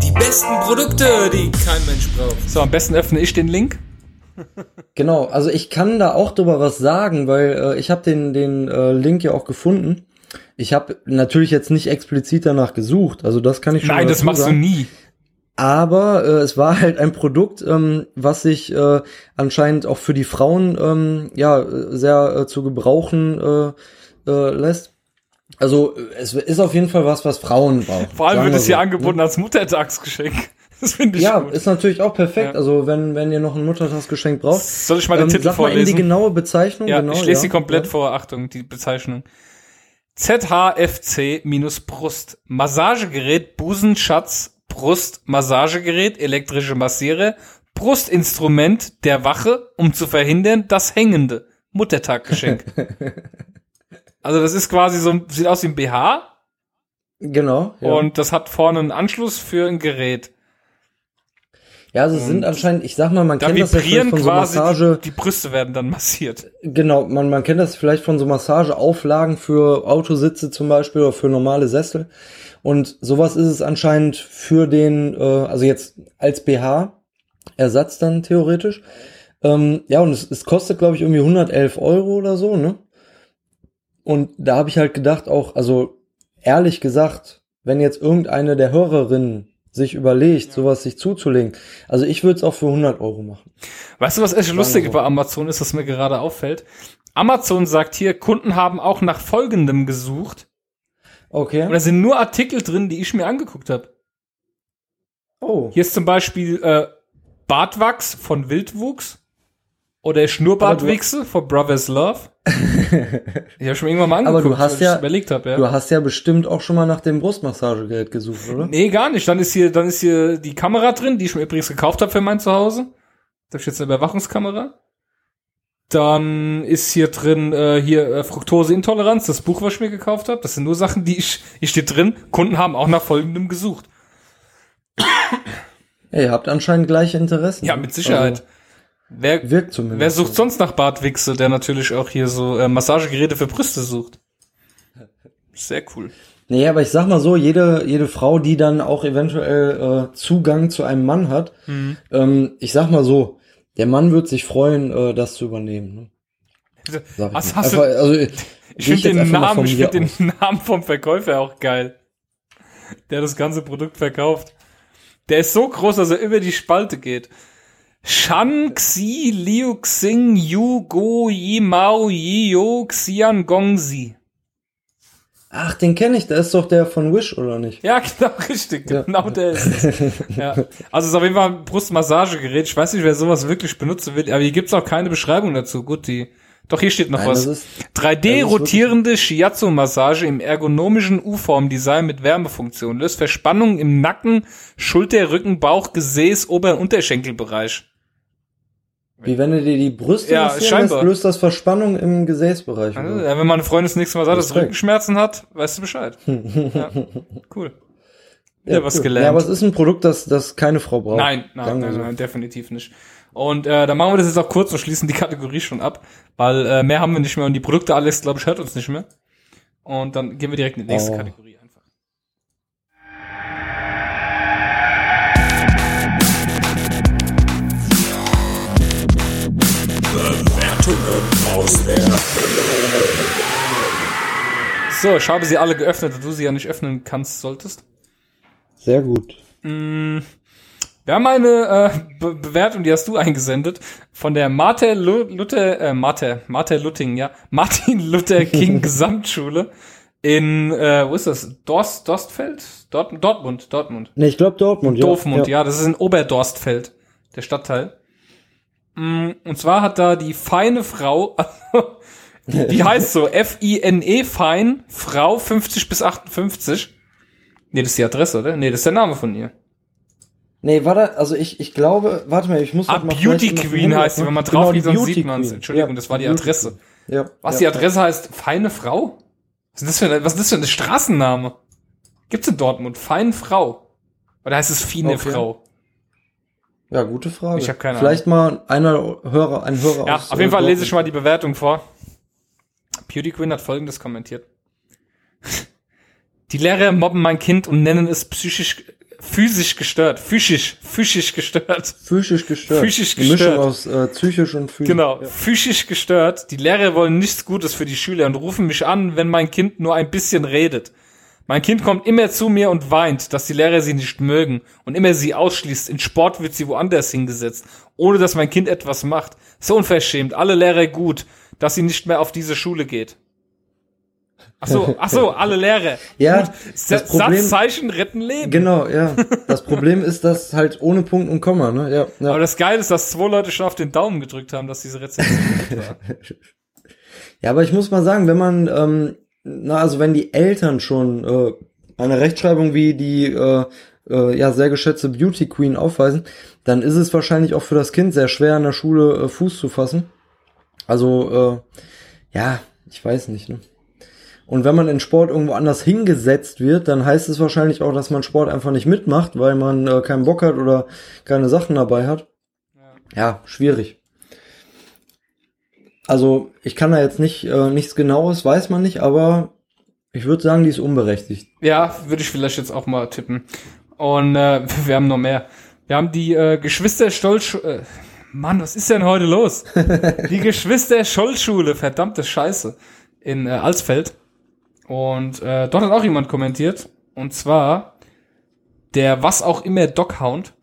Die besten Produkte, die kein Mensch braucht. So, am besten öffne ich den Link. Genau, also ich kann da auch drüber was sagen, weil äh, ich habe den, den äh, Link ja auch gefunden. Ich habe natürlich jetzt nicht explizit danach gesucht, also das kann ich schon Nein, das machst du sagen. nie. Aber äh, es war halt ein Produkt, ähm, was sich äh, anscheinend auch für die Frauen ähm, ja sehr äh, zu gebrauchen äh, äh, lässt. Also es ist auf jeden Fall was, was Frauen brauchen. Vor allem wird wir es hier so, angeboten ne? als Muttertagsgeschenk. (laughs) Das finde ich Ja, gut. ist natürlich auch perfekt. Ja. Also wenn wenn ihr noch ein Muttertagsgeschenk braucht, Soll ich mal den ähm, Titel sag mal eben die vorlesen? genaue Bezeichnung. ja, genau, ich lese sie ja. komplett Ja. vor. Achtung, die Bezeichnung. ZHFC-Brust. Massagegerät, Busenschatz, Brust, Massagegerät, elektrische Massiere, Brustinstrument der Wache, um zu verhindern, das Hängende. Muttertaggeschenk. (laughs) also das ist quasi so, sieht aus wie ein BH. Genau. Ja. Und das hat vorne einen Anschluss für ein Gerät. Ja, also es sind anscheinend, ich sag mal, man kennt das ja vielleicht von so Massage. Die, die, Brüste werden dann massiert. Genau, man, man kennt das vielleicht von so Massageauflagen für Autositze zum Beispiel oder für normale Sessel. Und sowas ist es anscheinend für den, äh, also jetzt als BH-Ersatz dann theoretisch. Ähm, ja, und es, es kostet, glaube ich, irgendwie 111 Euro oder so, ne? Und da habe ich halt gedacht, auch, also ehrlich gesagt, wenn jetzt irgendeine der Hörerinnen sich überlegt, ja. sowas sich zuzulegen. Also ich würde es auch für 100 Euro machen. Weißt du, was echt lustig bei Amazon ist, was mir gerade auffällt? Amazon sagt hier, Kunden haben auch nach folgendem gesucht. Okay. Und da sind nur Artikel drin, die ich mir angeguckt habe. Oh. Hier ist zum Beispiel äh, Bartwachs von Wildwuchs. Oder Schnurrbartwichse von Brothers Love. (laughs) ich habe schon irgendwann mal angeguckt, Aber du hast ja, überlegt hab, ja. Du hast ja bestimmt auch schon mal nach dem Brustmassagegerät gesucht, oder? Nee, gar nicht. Dann ist hier, dann ist hier die Kamera drin, die ich mir übrigens gekauft habe für mein Zuhause. Da ist jetzt eine Überwachungskamera. Dann ist hier drin äh, hier äh, Fructoseintoleranz, das Buch, was ich mir gekauft habe. Das sind nur Sachen, die ich, hier steht drin. Kunden haben auch nach folgendem gesucht. Ja, ihr habt anscheinend gleiche Interessen. Ja, mit Sicherheit. Also Wer, Wirkt zumindest. wer sucht sonst nach Bartwichse, der natürlich auch hier so äh, Massagegeräte für Brüste sucht? Sehr cool. Nee, aber ich sag mal so, jede, jede Frau, die dann auch eventuell äh, Zugang zu einem Mann hat, mhm. ähm, ich sag mal so, der Mann wird sich freuen, äh, das zu übernehmen. Ne? Was hast einfach, du? Also, ich (laughs) finde den Namen, ich finde den (laughs) Namen vom Verkäufer auch geil. Der das ganze Produkt verkauft. Der ist so groß, dass er über die Spalte geht. Shan Xi Liu Xing Yu Go Yi Mao Yi Yo Xian Gongzi. Ach, den kenne ich, der ist doch der von Wish, oder nicht? Ja, (laughs) genau, richtig, ja. genau der ist es. (laughs) ja. Also es ist auf jeden Fall ein Brustmassagegerät. Ich weiß nicht, wer sowas wirklich benutzen will, aber hier gibt's auch keine Beschreibung dazu. Gut, die. Doch, hier steht noch Nein, was. 3D-rotierende Shiatsu-Massage im ergonomischen U-Form-Design mit Wärmefunktion. Löst Verspannungen im Nacken, Schulter, Rücken, Bauch, Gesäß, Ober- und Unterschenkelbereich. Wie wenn du dir die Brüste ja, scheinbar. lässt, löst das Verspannung im Gesäßbereich. Also, ja, wenn meine Freundin das nächste Mal sagt, dass Rückenschmerzen hat, weißt du Bescheid. (laughs) ja, cool. Ja, ja was cool. gelernt. Ja, aber es ist ein Produkt, das, das keine Frau braucht. Nein, nein, nein, so. nein, definitiv nicht. Und äh, dann machen wir das jetzt auch kurz und schließen die Kategorie schon ab, weil äh, mehr haben wir nicht mehr und die Produkte, alles, glaube ich, hört uns nicht mehr. Und dann gehen wir direkt in die nächste oh. Kategorie. Aus der So, ich habe sie alle geöffnet, da du sie ja nicht öffnen kannst, solltest. Sehr gut. Mm, wir haben eine äh, Be Bewertung, die hast du eingesendet, von der Martha Luther, äh, Martha, Martha Lutting, ja, (laughs) Martin Luther King (laughs) Gesamtschule in, äh, wo ist das? Dorst, Dorstfeld? Dort, Dortmund, Dortmund. Ne, ich glaube Dortmund, ja. Dortmund, ja. ja, das ist in Oberdorstfeld, der Stadtteil. Mm, und zwar hat da die feine Frau, (laughs) die heißt so F-I-N-E, fein, Frau 50 bis 58. Nee, das ist die Adresse, oder? Nee, das ist der Name von ihr. Nee, warte, also ich, ich glaube, warte mal, ich muss Ah, Beauty Queen heißt sie, wenn man drauf genau, geht, dann sieht man es. Entschuldigung, ja, das war die Adresse. Ja. Was ja. die Adresse heißt, feine Frau? Was ist das für eine, was ist das für ein Straßenname? Gibt's in Dortmund? Feine Frau? Oder heißt es Fine okay. Frau? Ja, gute Frage. Ich habe keine Vielleicht Ahnung. mal einer Hörer, ein Hörer Ja, aus, auf jeden Fall lese ich mal die Bewertung vor. Beauty Queen hat folgendes kommentiert. Die Lehrer mobben mein Kind und nennen es psychisch, physisch gestört. Physisch, physisch gestört. Physisch gestört. Physisch gestört. Mischung aus äh, psychisch und physisch. Genau, ja. physisch gestört. Die Lehrer wollen nichts Gutes für die Schüler und rufen mich an, wenn mein Kind nur ein bisschen redet. Mein Kind kommt immer zu mir und weint, dass die Lehrer sie nicht mögen und immer sie ausschließt. In Sport wird sie woanders hingesetzt, ohne dass mein Kind etwas macht. So unverschämt, alle Lehrer gut, dass sie nicht mehr auf diese Schule geht. Ach so, ach so, (laughs) alle Lehrer. ja, Gut, das Problem, Satzzeichen retten Leben. Genau, ja. Das (laughs) Problem ist, dass halt ohne Punkt und Komma, ne? Ja, ja. Aber das Geile ist, dass zwei Leute schon auf den Daumen gedrückt haben, dass diese Rezension war. (laughs) Ja, aber ich muss mal sagen, wenn man ähm, na, also wenn die Eltern schon äh, eine Rechtschreibung wie die äh, äh, ja sehr geschätzte Beauty Queen aufweisen, dann ist es wahrscheinlich auch für das Kind sehr schwer in der Schule äh, Fuß zu fassen. Also äh, ja, ich weiß nicht. Ne? Und wenn man in Sport irgendwo anders hingesetzt wird, dann heißt es wahrscheinlich auch, dass man Sport einfach nicht mitmacht, weil man äh, keinen Bock hat oder keine Sachen dabei hat. Ja, ja schwierig. Also ich kann da jetzt nicht äh, nichts Genaues, weiß man nicht, aber ich würde sagen, die ist unberechtigt. Ja, würde ich vielleicht jetzt auch mal tippen. Und äh, (laughs) wir haben noch mehr. Wir haben die äh, Geschwister Stolz. Äh, Mann, was ist denn heute los? (laughs) die Geschwister Schollschule, verdammte Scheiße, in äh, Alsfeld. Und äh, dort hat auch jemand kommentiert. Und zwar der was auch immer Doghound.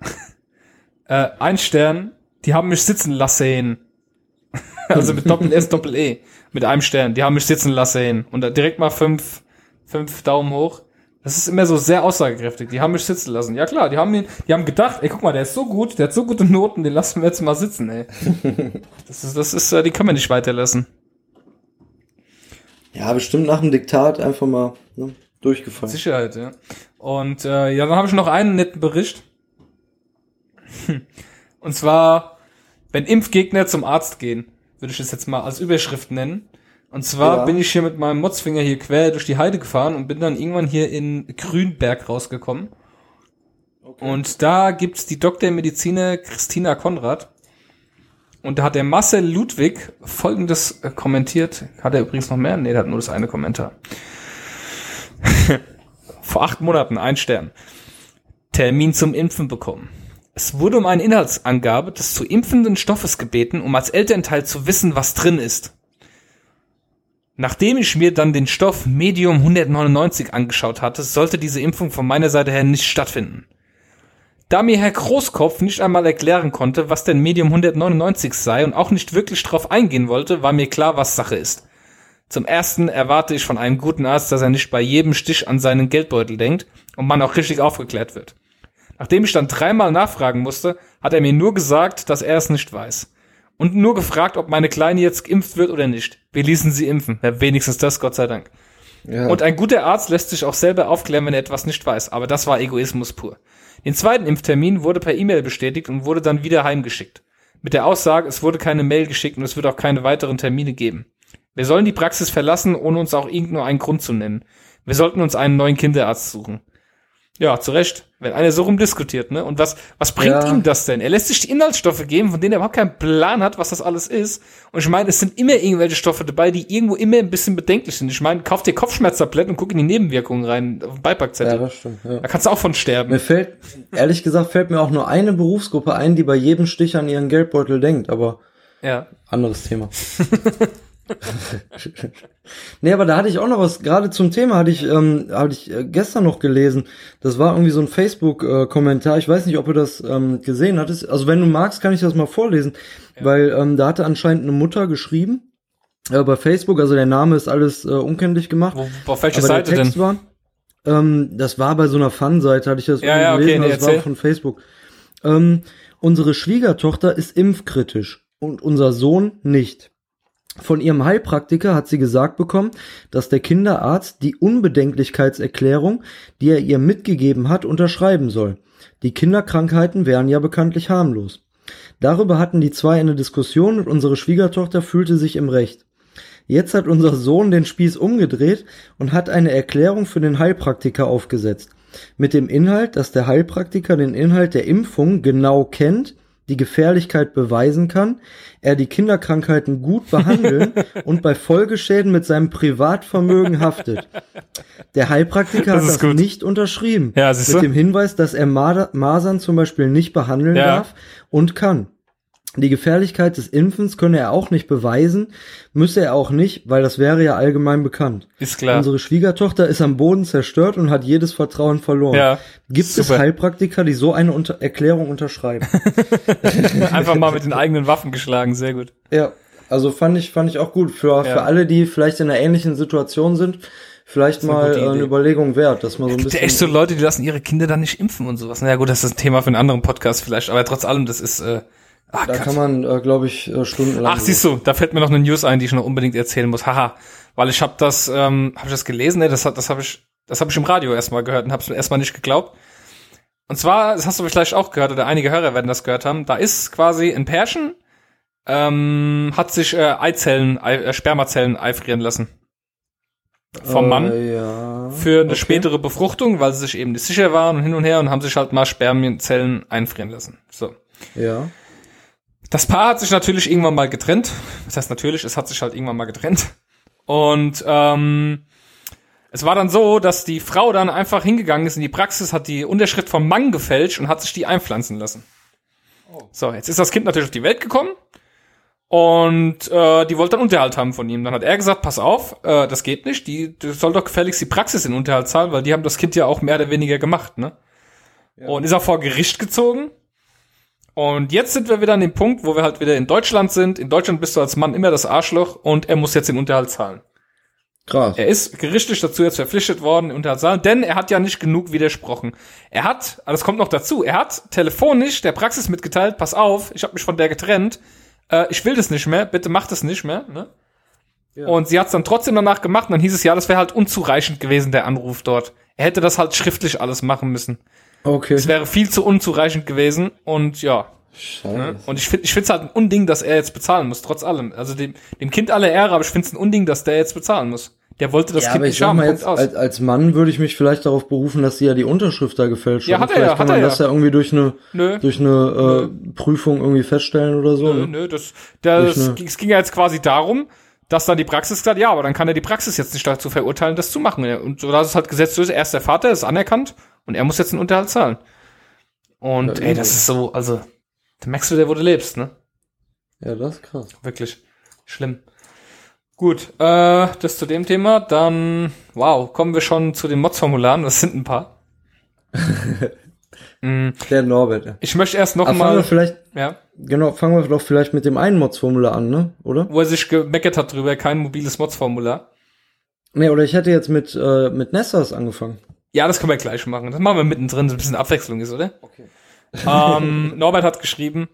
(laughs) äh, ein Stern, die haben mich sitzen lassen. Also mit Doppel S, Doppel E. Mit einem Stern. Die haben mich sitzen lassen. Und da direkt mal fünf, fünf Daumen hoch. Das ist immer so sehr aussagekräftig. Die haben mich sitzen lassen. Ja klar, die haben ihn, die haben gedacht, ey, guck mal, der ist so gut, der hat so gute Noten, den lassen wir jetzt mal sitzen, ey. (laughs) das ist, das ist, äh, die können wir nicht weiterlassen. Ja, bestimmt nach dem Diktat einfach mal ne, durchgefallen. Sicherheit, ja. Und äh, ja, dann habe ich noch einen netten Bericht. (laughs) Und zwar, wenn Impfgegner zum Arzt gehen, würde ich es jetzt mal als Überschrift nennen. Und zwar ja. bin ich hier mit meinem Motzfinger hier quer durch die Heide gefahren und bin dann irgendwann hier in Grünberg rausgekommen. Okay. Und da gibt's die Doktormediziner Christina Konrad. Und da hat der Marcel Ludwig folgendes äh, kommentiert. Hat er übrigens noch mehr? Nee, der hat nur das eine Kommentar. (laughs) Vor acht Monaten, ein Stern. Termin zum Impfen bekommen. Es wurde um eine Inhaltsangabe des zu impfenden Stoffes gebeten, um als Elternteil zu wissen, was drin ist. Nachdem ich mir dann den Stoff Medium 199 angeschaut hatte, sollte diese Impfung von meiner Seite her nicht stattfinden. Da mir Herr Großkopf nicht einmal erklären konnte, was denn Medium 199 sei und auch nicht wirklich drauf eingehen wollte, war mir klar, was Sache ist. Zum ersten erwarte ich von einem guten Arzt, dass er nicht bei jedem Stich an seinen Geldbeutel denkt und man auch richtig aufgeklärt wird. Nachdem ich dann dreimal nachfragen musste, hat er mir nur gesagt, dass er es nicht weiß und nur gefragt, ob meine Kleine jetzt geimpft wird oder nicht. Wir ließen sie impfen. Ja, wenigstens das, Gott sei Dank. Ja. Und ein guter Arzt lässt sich auch selber aufklären, wenn er etwas nicht weiß. Aber das war Egoismus pur. Den zweiten Impftermin wurde per E-Mail bestätigt und wurde dann wieder heimgeschickt. Mit der Aussage, es wurde keine Mail geschickt und es wird auch keine weiteren Termine geben. Wir sollen die Praxis verlassen, ohne uns auch irgend nur einen Grund zu nennen. Wir sollten uns einen neuen Kinderarzt suchen. Ja, zu Recht. Wenn einer so rumdiskutiert, ne? Und was, was bringt ja. ihm das denn? Er lässt sich die Inhaltsstoffe geben, von denen er überhaupt keinen Plan hat, was das alles ist. Und ich meine, es sind immer irgendwelche Stoffe dabei, die irgendwo immer ein bisschen bedenklich sind. Ich meine, kauf dir Kopfschmerztabletten und guck in die Nebenwirkungen rein, auf Beipackzettel. Ja, das stimmt. Ja. Da kannst du auch von sterben. Mir fällt, ehrlich gesagt, fällt mir auch nur eine Berufsgruppe ein, die bei jedem Stich an ihren Geldbeutel denkt, aber ja. anderes Thema. (laughs) (laughs) nee, aber da hatte ich auch noch was, gerade zum Thema hatte ich, ähm, hatte ich äh, gestern noch gelesen. Das war irgendwie so ein Facebook-Kommentar. ich weiß nicht, ob du das ähm, gesehen hattest. Also wenn du magst, kann ich das mal vorlesen. Ja. Weil ähm, da hatte anscheinend eine Mutter geschrieben. Äh, bei Facebook, also der Name ist alles äh, unkenntlich gemacht. Wo, auf welcher Seite denn? War, ähm, das war bei so einer Fun-Seite, hatte ich das ja, ja, gelesen, okay, nee, das war von Facebook. Ähm, unsere Schwiegertochter ist impfkritisch und unser Sohn nicht. Von ihrem Heilpraktiker hat sie gesagt bekommen, dass der Kinderarzt die Unbedenklichkeitserklärung, die er ihr mitgegeben hat, unterschreiben soll. Die Kinderkrankheiten wären ja bekanntlich harmlos. Darüber hatten die zwei eine Diskussion und unsere Schwiegertochter fühlte sich im Recht. Jetzt hat unser Sohn den Spieß umgedreht und hat eine Erklärung für den Heilpraktiker aufgesetzt. Mit dem Inhalt, dass der Heilpraktiker den Inhalt der Impfung genau kennt die Gefährlichkeit beweisen kann, er die Kinderkrankheiten gut behandeln (laughs) und bei Folgeschäden mit seinem Privatvermögen haftet. Der Heilpraktiker das hat das gut. nicht unterschrieben. Ja, mit dem Hinweis, dass er Masern zum Beispiel nicht behandeln ja. darf und kann. Die Gefährlichkeit des Impfens könne er auch nicht beweisen, müsse er auch nicht, weil das wäre ja allgemein bekannt. Ist klar. Unsere Schwiegertochter ist am Boden zerstört und hat jedes Vertrauen verloren. Ja, Gibt super. es Heilpraktiker, die so eine Unter Erklärung unterschreiben? (laughs) Einfach mal mit den eigenen Waffen geschlagen, sehr gut. Ja, also fand ich fand ich auch gut für ja. für alle, die vielleicht in einer ähnlichen Situation sind vielleicht mal eine, eine, Überlegung wert, dass man so ein bisschen. Echt so Leute, die lassen ihre Kinder dann nicht impfen und sowas. Naja gut, das ist ein Thema für einen anderen Podcast vielleicht, aber trotz allem, das ist äh, Ah, Da Gott. kann man, äh, glaube ich, äh, stundenlang. Ach, siehst du, da fällt mir noch eine News ein, die ich noch unbedingt erzählen muss. Haha, weil ich habe das, ähm, habe ich das gelesen? Nee, das, das habe ich, das habe ich im Radio erstmal gehört und habe es mir erstmal nicht geglaubt. Und zwar, das hast du vielleicht auch gehört oder einige Hörer werden das gehört haben. Da ist quasi ein Pärchen, ähm, hat sich äh, Eizellen, Ei, äh, Spermazellen einfrieren lassen vom Mann Äh, ja. für eine okay. spätere Befruchtung, weil sie sich eben nicht sicher waren und hin und her und haben sich halt mal Spermienzellen einfrieren lassen. So. Ja. Das Paar hat sich natürlich irgendwann mal getrennt. Das heißt natürlich, es hat sich halt irgendwann mal getrennt. Und ähm, es war dann so, dass die Frau dann einfach hingegangen ist in die Praxis, hat die Unterschrift vom Mann gefälscht und hat sich die einpflanzen lassen. So, jetzt ist das Kind natürlich auf die Welt gekommen und äh, die wollte dann Unterhalt haben von ihm. Dann hat er gesagt, pass auf, äh, das geht nicht, die, du soll doch gefälligst die Praxis in Unterhalt zahlen, weil die haben das Kind ja auch mehr oder weniger gemacht, ne? Und ist auch vor Gericht gezogen. Und jetzt sind wir wieder an dem Punkt, wo wir halt wieder in Deutschland sind. In Deutschland bist du als Mann immer das Arschloch und er muss jetzt den Unterhalt zahlen. Krass. Er ist gerichtlich dazu jetzt verpflichtet worden, den Unterhalt zu zahlen, denn er hat ja nicht genug widersprochen. Er hat, das kommt noch dazu, er hat telefonisch der Praxis mitgeteilt, pass auf, ich habe mich von der getrennt, äh, ich will das nicht mehr, bitte mach das nicht mehr. Ne? Ja. Und sie hat es dann trotzdem danach gemacht und dann hieß es ja, das wäre halt unzureichend gewesen, der Anruf dort. Er hätte das halt schriftlich alles machen müssen. Okay. Es wäre viel zu unzureichend gewesen und ja, Scheiße. Ne? Und ich finde ich find's halt ein Unding, dass er jetzt bezahlen muss, trotz allem. Also dem, dem Kind alle Ehre, aber ich find's ein Unding, dass der jetzt bezahlen muss. Der wollte das ja, Kind aber ich nicht haben, jetzt, aus. als, als Mann würde ich mich vielleicht darauf berufen, dass sie ja die Unterschrift da gefälscht Ja, hat er Vielleicht ja, kann hat man er das ja. ja irgendwie durch eine, Nö, durch eine äh, Prüfung irgendwie feststellen oder so. nö, ne? nö, das, das, es ging ja jetzt quasi darum, dass dann die Praxis gesagt, ja, aber dann kann er die Praxis jetzt nicht dazu verurteilen, das zu machen. Und so, dass es halt gesetzt ist, er ist der Vater, ist anerkannt und er muss jetzt einen Unterhalt zahlen. Und Ja, ey, das ist so, also, da merkst du wieder, wo du lebst, ne? Ja, das ist krass. Wirklich schlimm. Gut, äh, das zu dem Thema. Dann, wow, kommen wir schon zu den Mods-Formularen. Das sind ein paar. (laughs) Mm, Der Norbert. ja. ich möchte erst noch Aber fangen wir mal, vielleicht, ja, genau, fangen wir doch vielleicht mit dem einen Mods-Formular an, ne? Oder? wo er sich gemeckert hat drüber, kein mobiles Mods-Formular. Nee, oder ich hätte jetzt mit, äh, mit Nessas angefangen. Ja, das können wir gleich machen. Das machen wir mittendrin, so ein bisschen Abwechslung ist, oder? Okay. (laughs) Ähm, Norbert hat geschrieben,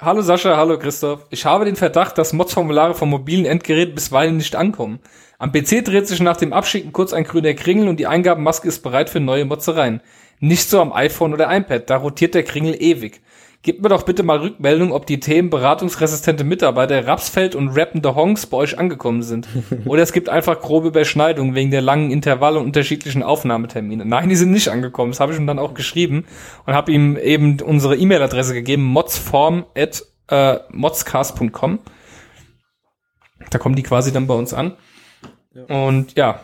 Hallo Sascha, hallo Christoph. Ich habe den Verdacht, dass Mods-Formulare vom mobilen Endgerät bisweilen nicht ankommen. Am PC dreht sich nach dem Abschicken kurz ein grüner Kringel und die Eingabenmaske ist bereit für neue Motzereien. Nicht so am iPhone oder iPad, da rotiert der Kringel ewig. Gebt mir doch bitte mal Rückmeldung, ob die Themen beratungsresistente Mitarbeiter, Rapsfeld und rappende Honks bei euch angekommen sind. (laughs) Oder es gibt einfach grobe Überschneidungen wegen der langen Intervalle und unterschiedlichen Aufnahmetermine. Nein, die sind nicht angekommen. Das habe ich ihm dann auch geschrieben und habe ihm eben unsere E-Mail-Adresse gegeben, modsform at äh, modscast.com. Da kommen die quasi dann bei uns an. Und ja,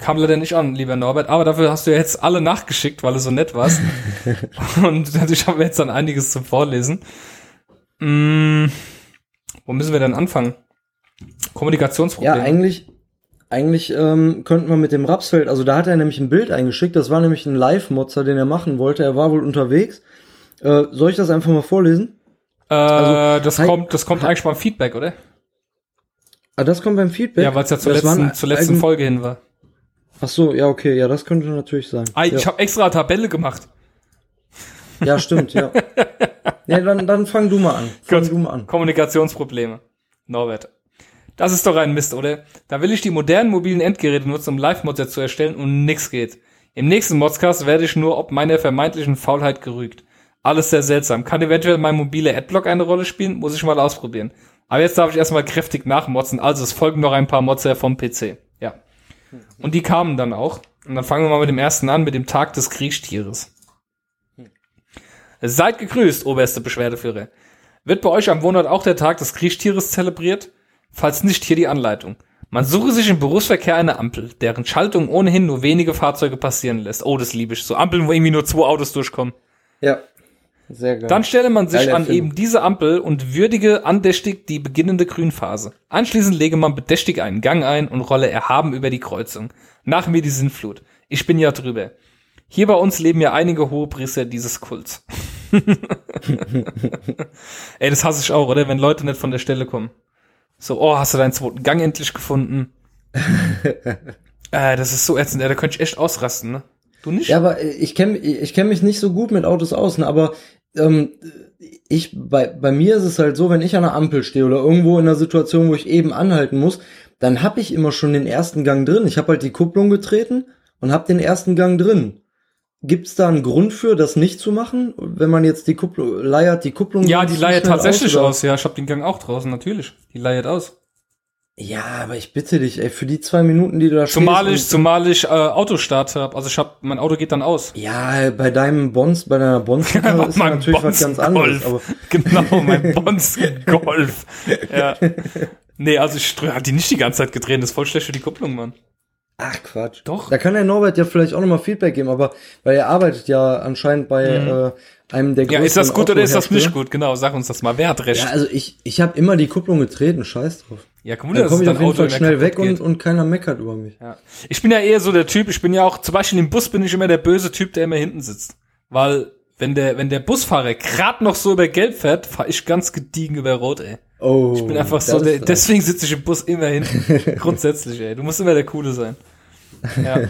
kam leider nicht an, lieber Norbert, aber dafür hast du ja jetzt alle nachgeschickt, weil du so nett warst. (laughs) Und natürlich haben wir jetzt dann einiges zum Vorlesen. Mm, wo müssen wir denn anfangen? Ja, Kommunikationsprobleme. eigentlich, eigentlich ähm, könnten wir mit dem Rapsfeld, also da hat er nämlich ein Bild eingeschickt, das war nämlich ein Live-Motzer, den er machen wollte, er war wohl unterwegs. Äh, soll ich das einfach mal vorlesen? äh, also, das kommt, das kommt eigentlich beim Feedback, oder? Ah, das kommt beim Feedback? Ja, weil es ja zur Das letzten, zur letzten Folge hin war. Ach so, ja, okay, ja, das könnte natürlich sein. Ah, ja. ich habe extra eine Tabelle gemacht. ja, stimmt, ja. (laughs) ja, dann, dann fang du mal an. Fang Gut. du mal an. Kommunikationsprobleme. Norbert. Das ist doch ein Mist, oder? Da will ich die modernen mobilen Endgeräte nutzen, um Live-Mods zu erstellen und nix geht. Im nächsten Modcast werde ich nur ob meiner vermeintlichen Faulheit gerügt. Alles sehr seltsam. Kann eventuell mein mobiler Adblock eine Rolle spielen? Muss ich mal ausprobieren. Aber jetzt darf ich erstmal kräftig nachmotzen. Also es folgen noch ein paar Motzer vom PC. Ja. Und die kamen dann auch. Und dann fangen wir mal mit dem ersten an, mit dem Tag des Kriechstieres. Seid gegrüßt, oberste Beschwerdeführer. Wird bei euch am Wohnort auch der Tag des Kriechstieres zelebriert? Falls nicht, hier die Anleitung. Man suche sich im Berufsverkehr eine Ampel, deren Schaltung ohnehin nur wenige Fahrzeuge passieren lässt. Oh, das liebe ich. So Ampeln, wo irgendwie nur zwei Autos durchkommen. Ja. Sehr geil. Dann stelle man sich Geile an eben diese Ampel und würdige andächtig die beginnende Grünphase. Anschließend lege man bedächtig einen Gang ein und rolle erhaben über die Kreuzung. Nach mir die Sinnflut. Ich bin ja drüber. Hier bei uns leben ja einige Hohepriester dieses Kults. (laughs) Ey, das hasse ich auch, oder? Wenn Leute nicht von der Stelle kommen. So, oh, hast du deinen zweiten Gang endlich gefunden? (laughs) äh, das ist so ätzend, ey, da könnte ich echt ausrasten, ne? Du nicht? Ja, aber ich kenne ich kenn mich nicht so gut mit Autos aus, ne? aber ähm, ich, bei, bei mir ist es halt so, wenn ich an der Ampel stehe oder irgendwo in einer Situation, wo ich eben anhalten muss, dann habe ich immer schon den ersten Gang drin. Ich habe halt die Kupplung getreten und habe den ersten Gang drin. Gibt's da einen Grund für, das nicht zu machen, wenn man jetzt die Kupplung leiert, die Kupplung? Ja, die leiert tatsächlich aus, aus, ja. Ich habe den Gang auch draußen, natürlich. Die leiert aus. Ja, aber ich bitte dich, ey, für die zwei Minuten, die du da Zumal ich, zumal ich äh, Autostart habe. Also ich hab, mein Auto geht dann aus. Ja, bei deinem Bonds, bei deiner Bonds (laughs) ist natürlich was ganz anderes. Aber (laughs) Genau, mein (laughs) Bons Golf. Ja. Nee, also ich hab die nicht die ganze Zeit gedreht. Das ist voll schlecht für die Kupplung, Mann. ach Quatsch. Doch. Da kann der Norbert ja vielleicht auch nochmal Feedback geben, aber weil er arbeitet ja anscheinend bei äh, einem der. Ja, ist das gut oder ist das nicht gut? Genau, sag uns das mal. Wer hat recht? Ja, also ich, ich habe immer die Kupplung getreten, scheiß drauf. Ja, komm, Dann komme ich auf jeden Fall schnell weg und, und keiner meckert über mich. Ja. Ich bin ja eher so der Typ, ich bin ja auch, zum Beispiel im Bus bin ich immer der böse Typ, der immer hinten sitzt. Weil, wenn der, wenn der Busfahrer grad noch so über Gelb fährt, fahr ich ganz gediegen über Rot, ey. Oh, Ich bin einfach so, der, deswegen sitze ich im Bus immer hinten. (laughs) Grundsätzlich, ey. Du musst immer der Coole sein. Ja. (laughs)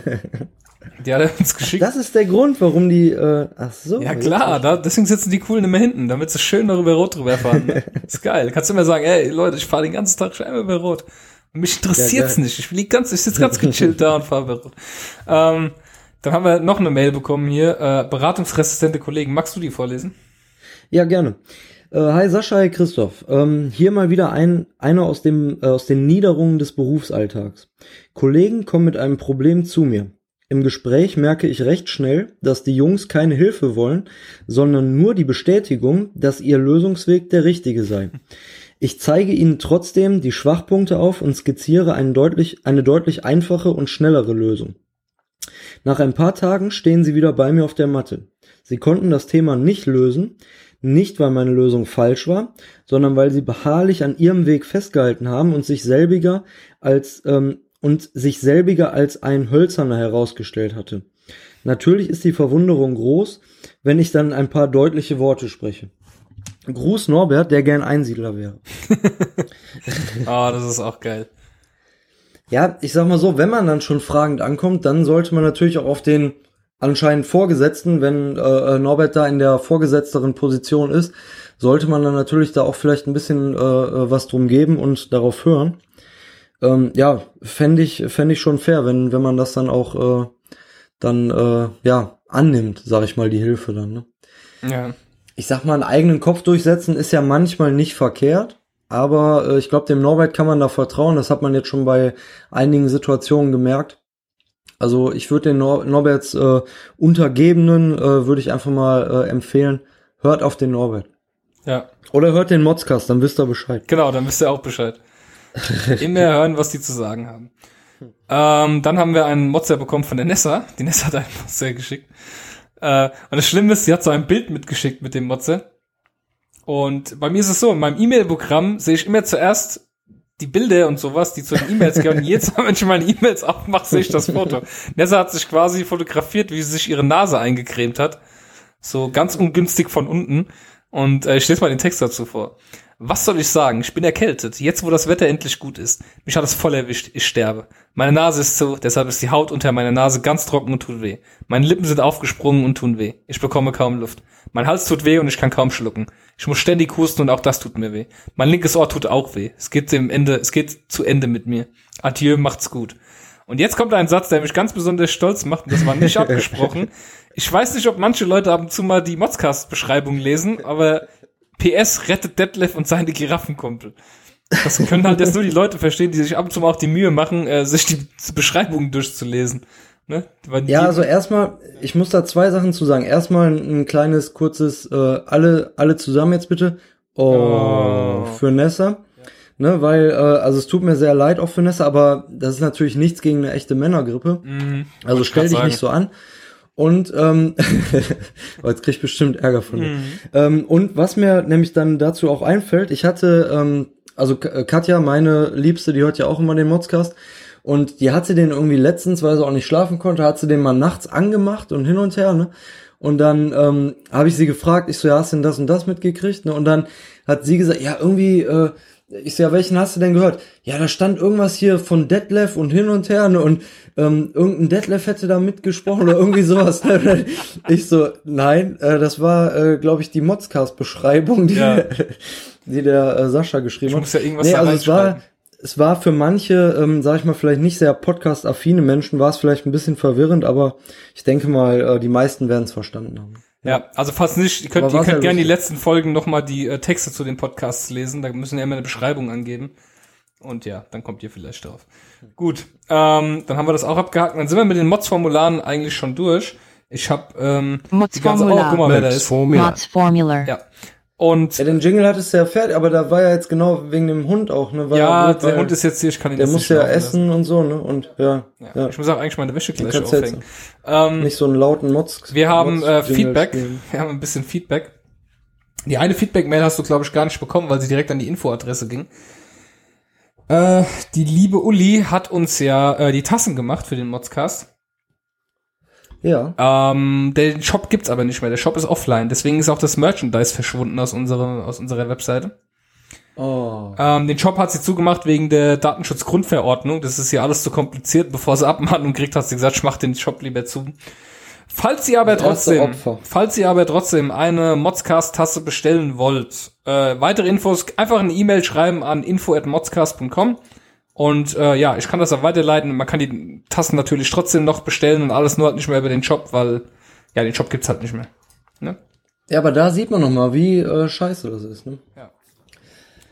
Die hat er uns geschickt. Das ist der Grund, warum die, äh, ach so. ja klar, da, deswegen sitzen die Coolen immer hinten, damit sie schön noch über Rot drüber fahren. Ne? (laughs) Ist geil. Kannst du immer sagen, ey Leute, ich fahre den ganzen Tag schon einmal über Rot. Mich interessiert's Ja, nicht. Ich flieg ganz, ich sitze ganz gechillt da und fahre über Rot. Ähm, dann haben wir noch eine Mail bekommen hier, äh, beratungsresistente Kollegen. Magst du die vorlesen? Ja, gerne. Äh, hi Sascha, hi Christoph. Ähm, hier mal wieder ein, einer aus, dem, äh, aus den Niederungen des Berufsalltags. Kollegen kommen mit einem Problem zu mir. Im Gespräch merke ich recht schnell, dass die Jungs keine Hilfe wollen, sondern nur die Bestätigung, dass ihr Lösungsweg der richtige sei. Ich zeige ihnen trotzdem die Schwachpunkte auf und skizziere eine deutlich, eine deutlich einfache und schnellere Lösung. Nach ein paar Tagen stehen sie wieder bei mir auf der Matte. Sie konnten das Thema nicht lösen, nicht weil meine Lösung falsch war, sondern weil sie beharrlich an ihrem Weg festgehalten haben und sich selbiger als ähm, und sich selbiger als ein Hölzerner herausgestellt hatte. Natürlich ist die Verwunderung groß, wenn ich dann ein paar deutliche Worte spreche. Gruß Norbert, der gern Einsiedler wäre. (laughs) Ah, das ist auch geil. Ja, ich sag mal so, wenn man dann schon fragend ankommt, dann sollte man natürlich auch auf den anscheinend Vorgesetzten, wenn äh, Norbert da in der vorgesetzteren Position ist, sollte man dann natürlich da auch vielleicht ein bisschen äh, äh, was drum geben und darauf hören. Ähm, ja, fände ich, fänd ich schon fair, wenn, wenn man das dann auch äh, dann äh, ja annimmt, sag ich mal, die Hilfe dann. Ne? Ja. ich sag mal, einen eigenen Kopf durchsetzen ist ja manchmal nicht verkehrt, aber äh, ich glaube, dem Norbert kann man da vertrauen. Das hat man jetzt schon bei einigen Situationen gemerkt. Also ich würde den Nor Norberts äh, Untergebenen, äh, würde ich einfach mal äh, empfehlen, hört auf den Norbert. Ja. Oder hört den Modscast, dann wisst ihr Bescheid. Genau, dann wisst ihr auch Bescheid. (laughs) Immer hören, was die zu sagen haben. Ähm, dann haben wir einen Motzer bekommen von der Nessa. Die Nessa hat einen Motzer geschickt. Äh, und das Schlimme ist, sie hat so ein Bild mitgeschickt mit dem Motzer. Und bei mir ist es so, in meinem E-Mail-Programm sehe ich immer zuerst die Bilder und sowas, die zu den E-Mails gehören. Und Jetzt, wenn ich meine E-Mails aufmache, sehe ich das Foto. Nessa hat sich quasi fotografiert, wie sie sich ihre Nase eingecremt hat. So ganz ungünstig von unten. Und äh, ich lese mal den Text dazu vor. Was soll ich sagen? Ich bin erkältet. Jetzt, wo das Wetter endlich gut ist. Mich hat es voll erwischt. Ich sterbe. Meine Nase ist zu, deshalb ist die Haut unter meiner Nase ganz trocken und tut weh. Meine Lippen sind aufgesprungen und tun weh. Ich bekomme kaum Luft. Mein Hals tut weh und ich kann kaum schlucken. Ich muss ständig husten und auch das tut mir weh. Mein linkes Ohr tut auch weh. Es geht dem Ende, es geht zu Ende mit mir. Adieu, macht's gut. Und jetzt kommt ein Satz, der mich ganz besonders stolz macht, und das war nicht (laughs) abgesprochen. Ich weiß nicht, ob manche Leute ab und zu mal die Modscast-Beschreibung lesen, aber PS rettet Detlef und seine Giraffenkumpel. Das können halt jetzt nur die Leute verstehen, die sich ab und zu mal auch die Mühe machen, äh, sich die Beschreibungen durchzulesen. Ne? Ja, also erstmal, ich muss da zwei Sachen zu sagen. Erstmal ein, ein kleines, kurzes, äh, alle, alle zusammen jetzt bitte. Oh, Oh. für Nessa. Ne, weil, äh, also es tut mir sehr leid auch für Nessa, aber das ist natürlich nichts gegen eine echte Männergrippe. Mhm, Also stell dich sagen. nicht so an. Und ähm, (laughs) oh, jetzt krieg ich bestimmt Ärger von dir. Mhm. Ähm, und was mir nämlich dann dazu auch einfällt, ich hatte, ähm, also äh, Katja, meine Liebste, die hört ja auch immer den Modscast. Und die hat sie den irgendwie letztens, weil sie auch nicht schlafen konnte, hat sie den mal nachts angemacht und hin und her, ne? Und dann ähm, habe ich sie gefragt, ich so, ja, hast du denn das und das mitgekriegt? Ne? Und dann hat sie gesagt, ja, irgendwie, äh, ich so, ja, welchen hast du denn gehört? Ja, da stand irgendwas hier von Detlef und hin und her, ne? Und ähm, irgendein Detlef hätte da mitgesprochen oder irgendwie sowas. Ne? (laughs) ich so, nein, äh, das war, äh, glaube ich, die Modscast-Beschreibung, die, Ja. die der äh, Sascha geschrieben Ich hat. muss ja irgendwas nee, also es war, es war für manche, ähm, sag ich mal, vielleicht nicht sehr podcast-affine Menschen, war es vielleicht ein bisschen verwirrend, aber ich denke mal, äh, die meisten werden es verstanden haben. Ja, also falls nicht, ihr könnt, ihr könnt ja gerne die letzten Folgen nochmal die äh, Texte zu den Podcasts lesen. Da müssen wir immer eine Beschreibung angeben. Und ja, dann kommt ihr vielleicht drauf. Gut, ähm, dann haben wir das auch abgehakt. Dann sind wir mit den Mods-Formularen eigentlich schon durch. Ich habe ähm, die ganze, oh, Mods-Formular. guck mal, wer da ist. Formula. Mods Formula. Ja. Und Ja, den Jingle hattest du ja fertig, aber da war ja jetzt genau wegen dem Hund auch, ne? War ja, blöd, der Hund ist jetzt hier, ich kann ihn der muss ja laufen lassen. essen und so, ne? Und ja, Ja. ja. Ich muss auch eigentlich meine Wäsche gleich kannst du jetzt aufhängen. Ähm, nicht so einen lauten Mods. wir haben äh, Feedback. spielen. Wir haben ein bisschen Feedback. Die eine Feedback-Mail hast du, glaube ich, gar nicht bekommen, weil sie direkt an die Infoadresse ging. Äh, die liebe Uli hat uns ja äh, die Tassen gemacht für den Modscast. Ja. Ähm, den Shop gibt's aber nicht mehr. Der Shop ist offline. Deswegen ist auch das Merchandise verschwunden aus unserer, aus unserer Webseite. Oh. Ähm, den Shop hat sie zugemacht wegen der Datenschutzgrundverordnung. Das ist ja alles zu kompliziert. Bevor sie Abmahnung kriegt, hat sie gesagt, ich mach den Shop lieber zu. Falls ihr aber trotzdem, falls ihr aber trotzdem eine Modscast-Tasse bestellen wollt, äh, weitere Infos, einfach eine E-Mail schreiben an info@modscast.com und äh, ja, ich kann das auch weiterleiten. Man kann die Tassen natürlich trotzdem noch bestellen und alles nur halt nicht mehr über den Shop, weil ja, den Shop gibt's halt nicht mehr. Ne? Ja, aber da sieht man noch mal, wie äh, scheiße das ist, ne? Ja.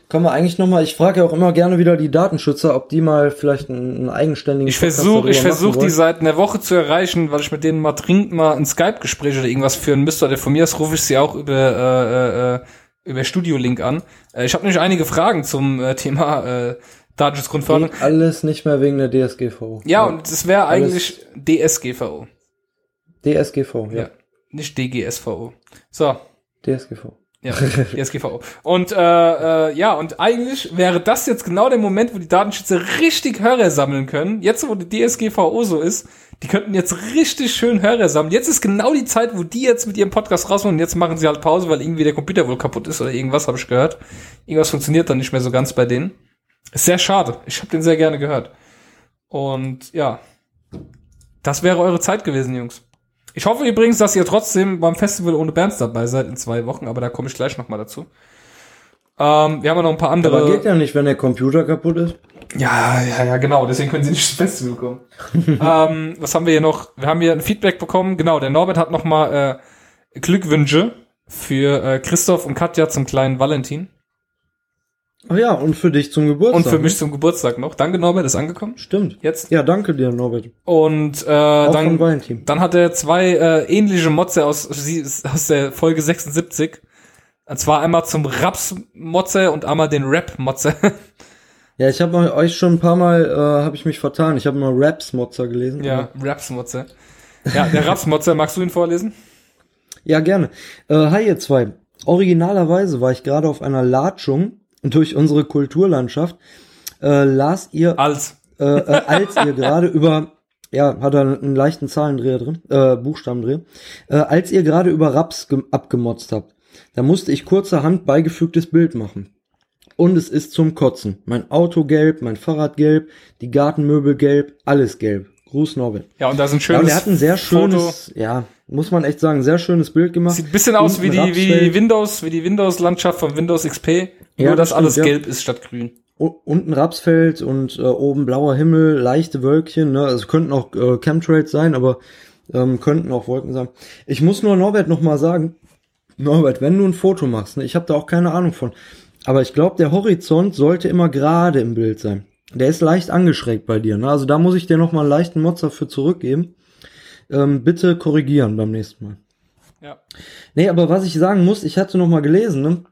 Können wir eigentlich noch mal, ich frage ja auch immer gerne wieder die Datenschützer, ob die mal vielleicht einen, einen eigenständigen Ich versuche, ich versuche die seit einer Woche zu erreichen, weil ich mit denen mal dringend mal ein Skype-Gespräch oder irgendwas führen müsste. Oder von mir aus rufe ich sie auch über äh, äh, über Studio Link an. Äh, ich habe nämlich einige Fragen zum äh, Thema äh, Datenschutzgrundverordnung. Geht alles nicht mehr wegen der DSGVO. Ja, und es wäre eigentlich DSGVO, DSGVO, ja. ja. nicht DGSVO. So, DSGVO. Ja, (laughs) DSGVO. Und äh, äh, ja, und eigentlich wäre das jetzt genau der Moment, wo die Datenschützer richtig Hörer sammeln können. Jetzt, wo die DSGVO so ist, die könnten jetzt richtig schön Hörer sammeln. Jetzt ist genau die Zeit, wo die jetzt mit ihrem Podcast rausmachen. Und jetzt machen sie halt Pause, weil irgendwie der Computer wohl kaputt ist oder irgendwas, habe ich gehört. Irgendwas funktioniert dann nicht mehr so ganz bei denen. Ist sehr schade. Ich habe den sehr gerne gehört. Und ja, das wäre eure Zeit gewesen, Jungs. Ich hoffe übrigens, dass ihr trotzdem beim Festival ohne Bands dabei seid in zwei Wochen, aber da komme ich gleich nochmal dazu. Ähm, wir haben ja noch ein paar andere. Aber geht ja nicht, wenn der Computer kaputt ist. Ja, ja, ja, genau. Deswegen können sie nicht ins Festival kommen. (laughs) ähm, was haben wir hier noch? Wir haben hier ein Feedback bekommen. Genau, der Norbert hat noch mal äh, Glückwünsche für äh, Christoph und Katja zum kleinen Valentin. Ach ja, und für dich zum Geburtstag. Und für ne? mich zum Geburtstag noch. Danke, Norbert, ist angekommen. Stimmt. Jetzt. Ja, danke dir, Norbert. Und äh, Auch dann, dann hat er zwei äh, ähnliche Motze aus, aus der Folge 76. Und zwar einmal zum Raps-Motze und einmal den Rap-Motze. Ja, ich habe euch schon ein paar Mal, äh, habe ich mich vertan. Ich habe mal Raps-Mozzer gelesen. ja, Raps-Motze. Ja, der Raps-Motze, magst du ihn vorlesen? Ja, gerne. Äh, hi ihr zwei. Originalerweise war ich gerade auf einer Latschung durch unsere Kulturlandschaft. Äh, las ihr, Als. äh, äh, als ihr gerade (laughs) über, ja, hat er einen leichten Zahlendreher drin, äh, Buchstabendreher, äh, als ihr gerade über Raps ge- abgemotzt habt. Da musste ich kurzerhand beigefügtes Bild machen. Und es ist zum Kotzen. Mein Auto gelb, mein Fahrrad gelb, die Gartenmöbel gelb, alles gelb. Gruß Norbert. Ja, und da ist ein Ja, schönes und er hat ein sehr Foto. schönes, ja, muss man echt sagen, sehr schönes Bild gemacht. Sieht ein bisschen aus wie die, wie Rapsfeld. Windows, wie die Windows-Landschaft von Windows XP. Ja, nur, dass das alles ja. gelb ist statt grün. Unten Rapsfeld und äh, oben blauer Himmel, leichte Wölkchen, ne? Also könnten auch äh, Chemtrails sein, aber ähm, könnten auch Wolken sein. Ich muss nur Norbert noch mal sagen, Norbert, wenn du ein Foto machst, ne, ich habe da auch keine Ahnung von, aber ich glaube, der Horizont sollte immer gerade im Bild sein. Der ist leicht angeschrägt bei dir, ne? Also da muss ich dir noch mal einen leichten Motzer für zurückgeben. Ähm, bitte korrigieren beim nächsten Mal. Ja. Nee, aber was ich sagen muss, ich hatte noch mal gelesen, ne?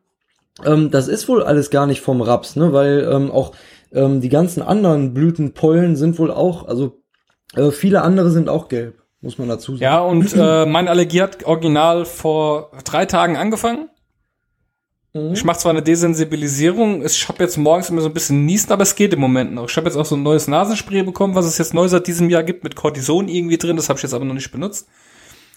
Ähm, das ist wohl alles gar nicht vom Raps, ne? Weil ähm, auch ähm, die ganzen anderen Blütenpollen sind wohl auch, also äh, viele andere sind auch gelb, muss man dazu sagen. Ja, und äh, meine Allergie hat original vor drei Tagen angefangen. Mhm. Ich mache zwar eine Desensibilisierung, ich habe jetzt morgens immer so ein bisschen Niesten, aber es geht im Moment noch. Ich habe jetzt auch so ein neues Nasenspray bekommen, was es jetzt neu seit diesem Jahr gibt, mit Cortison irgendwie drin. Das habe ich jetzt aber noch nicht benutzt.